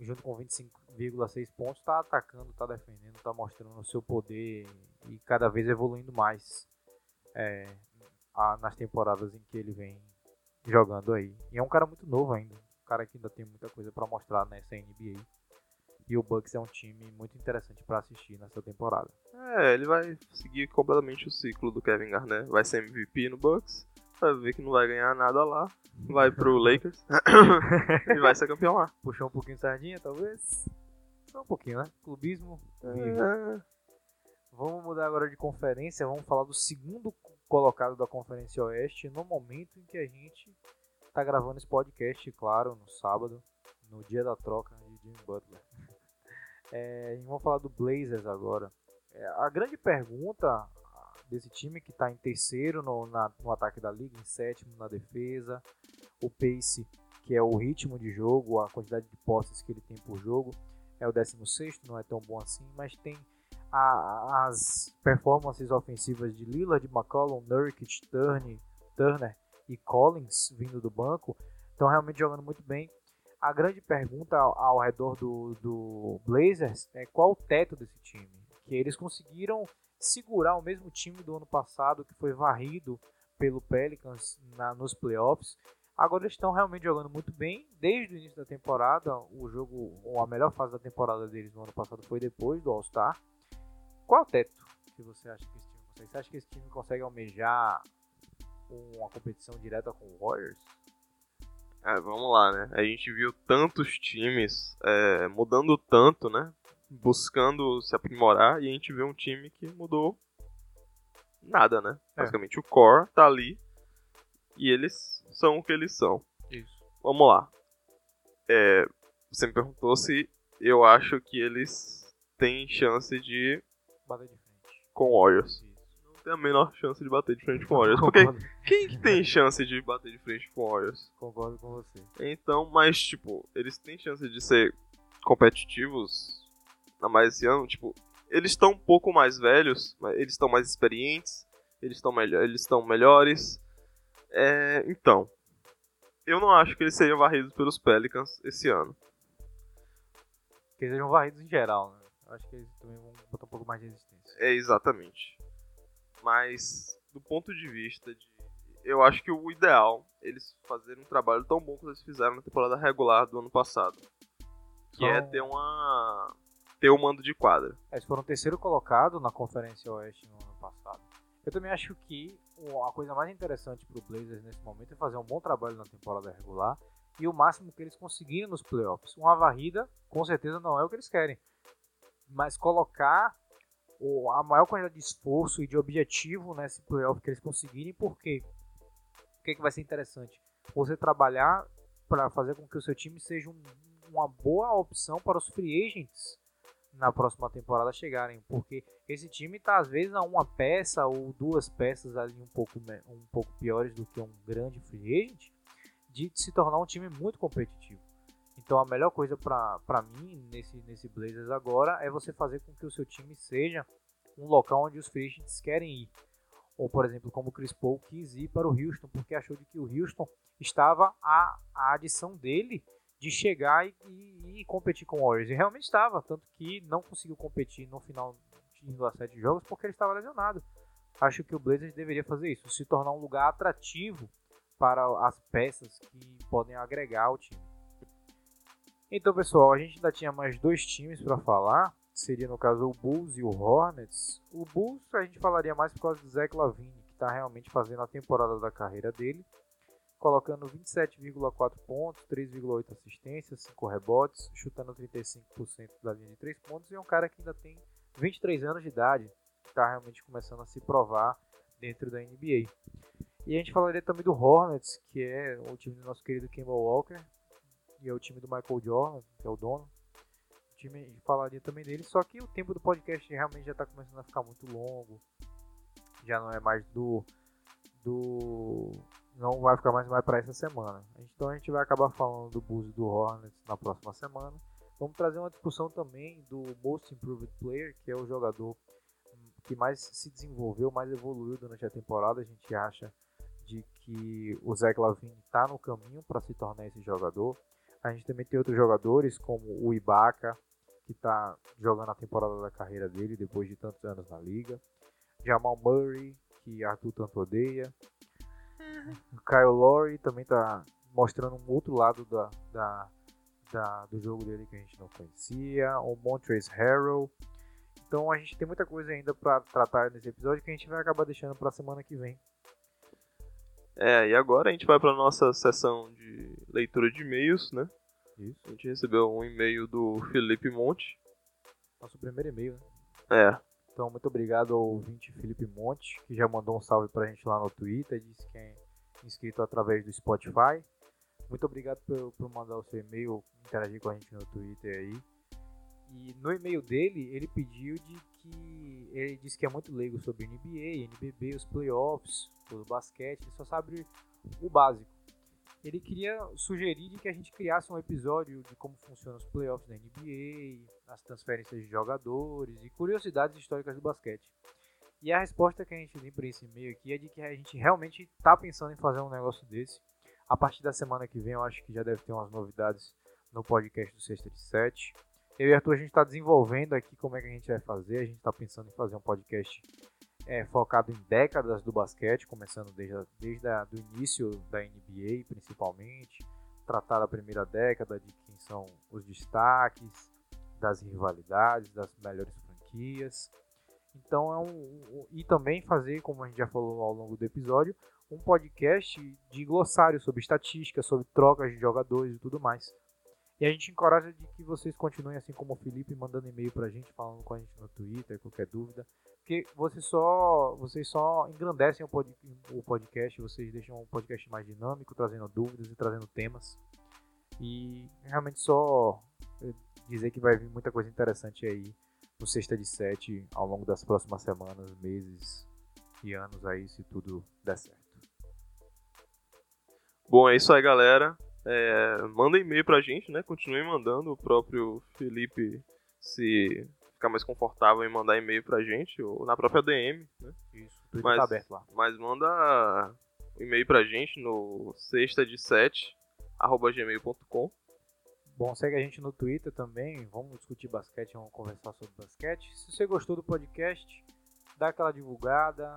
junto com 25,6 pontos, tá atacando, tá defendendo, tá mostrando o seu poder e cada vez evoluindo mais é, a- nas temporadas em que ele vem jogando aí. E é um cara muito novo ainda. Um cara que ainda tem muita coisa pra mostrar nessa NBA. E o Bucks é um time muito interessante pra assistir nessa temporada. É, ele vai seguir completamente o ciclo do Kevin Garnett. Vai ser MVP no Bucks, vai ver que não vai ganhar nada lá, vai pro Lakers e vai ser campeão lá. Puxou um pouquinho de sardinha, talvez? Só um pouquinho, né? Clubismo. É, Vamos mudar agora de conferência. Vamos falar do segundo colocado da Conferência Oeste no momento em que a gente tá gravando esse podcast, claro, no sábado, no dia da troca de Jimmy Butler. É, falar do Blazers agora. É, a grande pergunta desse time que está em terceiro no, na- no ataque da liga, em sétimo na defesa, o pace, que é o ritmo de jogo, a quantidade de posses que ele tem por jogo, é o 16, não é tão bom assim, mas tem a- as performances ofensivas de Lillard, McCollum, Nurkic, Turner, Turner e Collins vindo do banco, estão realmente jogando muito bem. A grande pergunta ao, ao redor do, do Blazers é qual o teto desse time. Que eles conseguiram segurar o mesmo time do ano passado que foi varrido pelo Pelicans na, nos playoffs. Agora eles estão realmente jogando muito bem desde o início da temporada. O jogo, ou a melhor fase da temporada deles no ano passado foi depois do All-Star. Qual é o teto que você acha que esse time consegue? Você acha que esse time consegue almejar uma competição direta com o Warriors? É, vamos lá, né? A gente viu tantos times é, mudando tanto, né? Buscando se aprimorar e a gente vê um time que mudou nada, né? É. Basicamente o core tá ali e eles são o que eles são. Isso. Vamos lá. É, você me perguntou se eu acho que eles têm chance de Bater de frente. com Warriors. Não tem a menor chance de bater de frente com Warriors. Porque Concordo, quem que tem chance de bater de frente com Warriors? concordo com você. Então, mas, tipo, eles têm chance de ser competitivos a mais esse ano. Tipo, eles estão um pouco mais velhos, mas eles estão mais experientes, eles estão melhor, eles estão melhores. É, então, eu não acho que eles seriam varridos pelos Pelicans esse ano. Que eles sejam varridos em geral, né? Acho que eles também vão botar um pouco mais de resistência. É, exatamente. Mas, do ponto de vista de. Eu acho que o ideal é eles fazerem um trabalho tão bom quanto eles fizeram na temporada regular do ano passado. Que é São- ter uma. ter um mando de quadra. Eles foram terceiro colocado na Conferência Oeste no ano passado. Eu também acho que a coisa mais interessante pro Blazers nesse momento é fazer um bom trabalho na temporada regular e o máximo que eles conseguirem nos playoffs. Uma varrida, com certeza, não é o que eles querem. Mas colocar a maior quantidade de esforço e de objetivo nesse playoff que eles conseguirem, porque o que, que vai ser interessante? Você trabalhar para fazer com que o seu time seja um- uma boa opção para os free agents na próxima temporada chegarem, porque esse time tá às vezes a uma peça ou duas peças ali um pouco, um pouco piores do que um grande free agent, de se tornar um time muito competitivo. Então a melhor coisa para mim nesse, nesse Blazers agora é você fazer com que o seu time seja um local onde os free agents querem ir. Ou, por exemplo, como o Chris Paul quis ir para o Houston, porque achou de que o Houston estava a, a adição dele de chegar e, e- e competir com o Warriors. E realmente estava, tanto que não conseguiu competir no final indo a sete jogos porque ele estava lesionado. Acho que o Blazers deveria fazer isso, se tornar um lugar atrativo para as peças que podem agregar ao time. Então, pessoal, a gente ainda tinha mais dois times para falar. seria no caso o Bulls e o Hornets. O Bulls a gente falaria mais por causa do Zach Lavine, que está realmente fazendo a temporada da carreira dele, colocando 27,4 pontos, 3,8 assistências, 5 rebotes, chutando 35% da linha de 3 pontos, e é um cara que ainda tem 23 anos de idade, que está realmente começando a se provar dentro da NBA. E a gente falaria também do Hornets, que é o time do nosso querido Kemba Walker, e é o time do Michael Jordan, que é o dono. O time falaria também dele, só que o tempo do podcast realmente já está começando a ficar muito longo. Já não é mais do do não vai ficar mais mais para essa semana. Então a gente vai acabar falando do Bulls e do Hornets na próxima semana. Vamos trazer uma discussão também do Most Improved Player, que é o jogador que mais se desenvolveu, mais evoluiu durante a temporada. A gente acha de que o Zach Lavine está no caminho para se tornar esse jogador. A gente também tem outros jogadores como o Ibaka, que está jogando a temporada da carreira dele depois de tantos anos na liga. Jamal Murray, que Arthur tanto odeia. O Kyle Lowry também está mostrando um outro lado da, da, da, do jogo dele que a gente não conhecia. O Montrezl Harrell. Então a gente tem muita coisa ainda para tratar nesse episódio que a gente vai acabar deixando para a semana que vem. É, e agora a gente vai para nossa sessão de leitura de e-mails, né? Isso. A gente recebeu um e-mail do Felipe Monte. Nosso primeiro e-mail, né? É. Então, muito obrigado ao ouvinte Felipe Monte, que já mandou um salve pra gente lá no Twitter, disse que é inscrito através do Spotify. Muito obrigado por, por mandar o seu e-mail, interagir com a gente no Twitter aí. E no e-mail dele, ele pediu de que. Ele disse que é muito leigo sobre NBA, NBB, os playoffs, o basquete, ele só sabe o básico. Ele queria sugerir que a gente criasse um episódio de como funcionam os playoffs da NBA, as transferências de jogadores e curiosidades históricas do basquete. E a resposta que a gente tem para esse e-mail aqui é de que a gente realmente está pensando em fazer um negócio desse. A partir da semana que vem, eu acho que já deve ter umas novidades no podcast do Sexta de Sete. Eu e Arthur, a gente está desenvolvendo aqui como é que a gente vai fazer. A gente está pensando em fazer um podcast é, focado em décadas do basquete, começando desde, desde do início da NBA, principalmente. Tratar a primeira década de quem são os destaques, das rivalidades, das melhores franquias. Então é um, e também fazer, como a gente já falou ao longo do episódio, um podcast de glossário sobre estatística, sobre trocas de jogadores e tudo mais. E a gente encoraja de que vocês continuem assim como o Felipe, mandando e-mail pra gente, falando com a gente no Twitter, qualquer dúvida. Porque vocês só, vocês só engrandecem o, pod, o podcast, vocês deixam o podcast mais dinâmico, trazendo dúvidas e trazendo temas. E realmente só dizer que vai vir muita coisa interessante aí no Sexta de Sete ao longo das próximas semanas, meses e anos aí, se tudo der certo. Bom, é isso aí, galera. É, manda e-mail pra gente, né? Continue mandando. O próprio Felipe, se ficar mais confortável em mandar e-mail pra gente, ou na própria DM, né? Isso, tudo mas, tá aberto lá. Mas manda e-mail pra gente no sexta de sete, arroba gmail.com. Bom, segue a gente no Twitter também. Vamos discutir basquete, vamos conversar sobre basquete. Se você gostou do podcast, dá aquela divulgada,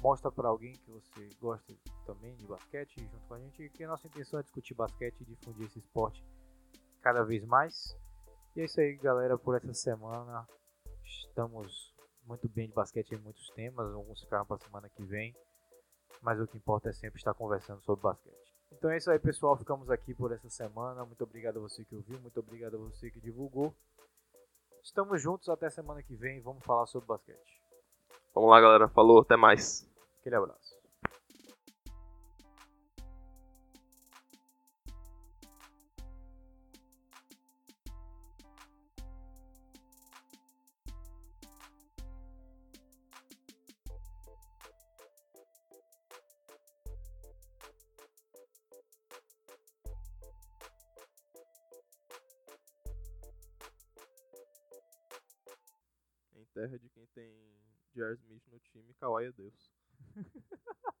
mostra para alguém que você gosta também de basquete junto com a gente, que a nossa intenção é discutir basquete e difundir esse esporte cada vez mais. E é isso aí, galera, por essa semana. Estamos muito bem de basquete em muitos temas, alguns ficaram para semana que vem, mas o que importa é sempre estar conversando sobre basquete. Então é isso aí, pessoal. Ficamos aqui por essa semana. Muito obrigado a você que ouviu, muito obrigado a você que divulgou. Estamos juntos até semana que vem. Vamos falar sobre basquete. Vamos lá, galera. Falou, até mais. Aquele abraço. Kawhi é Deus.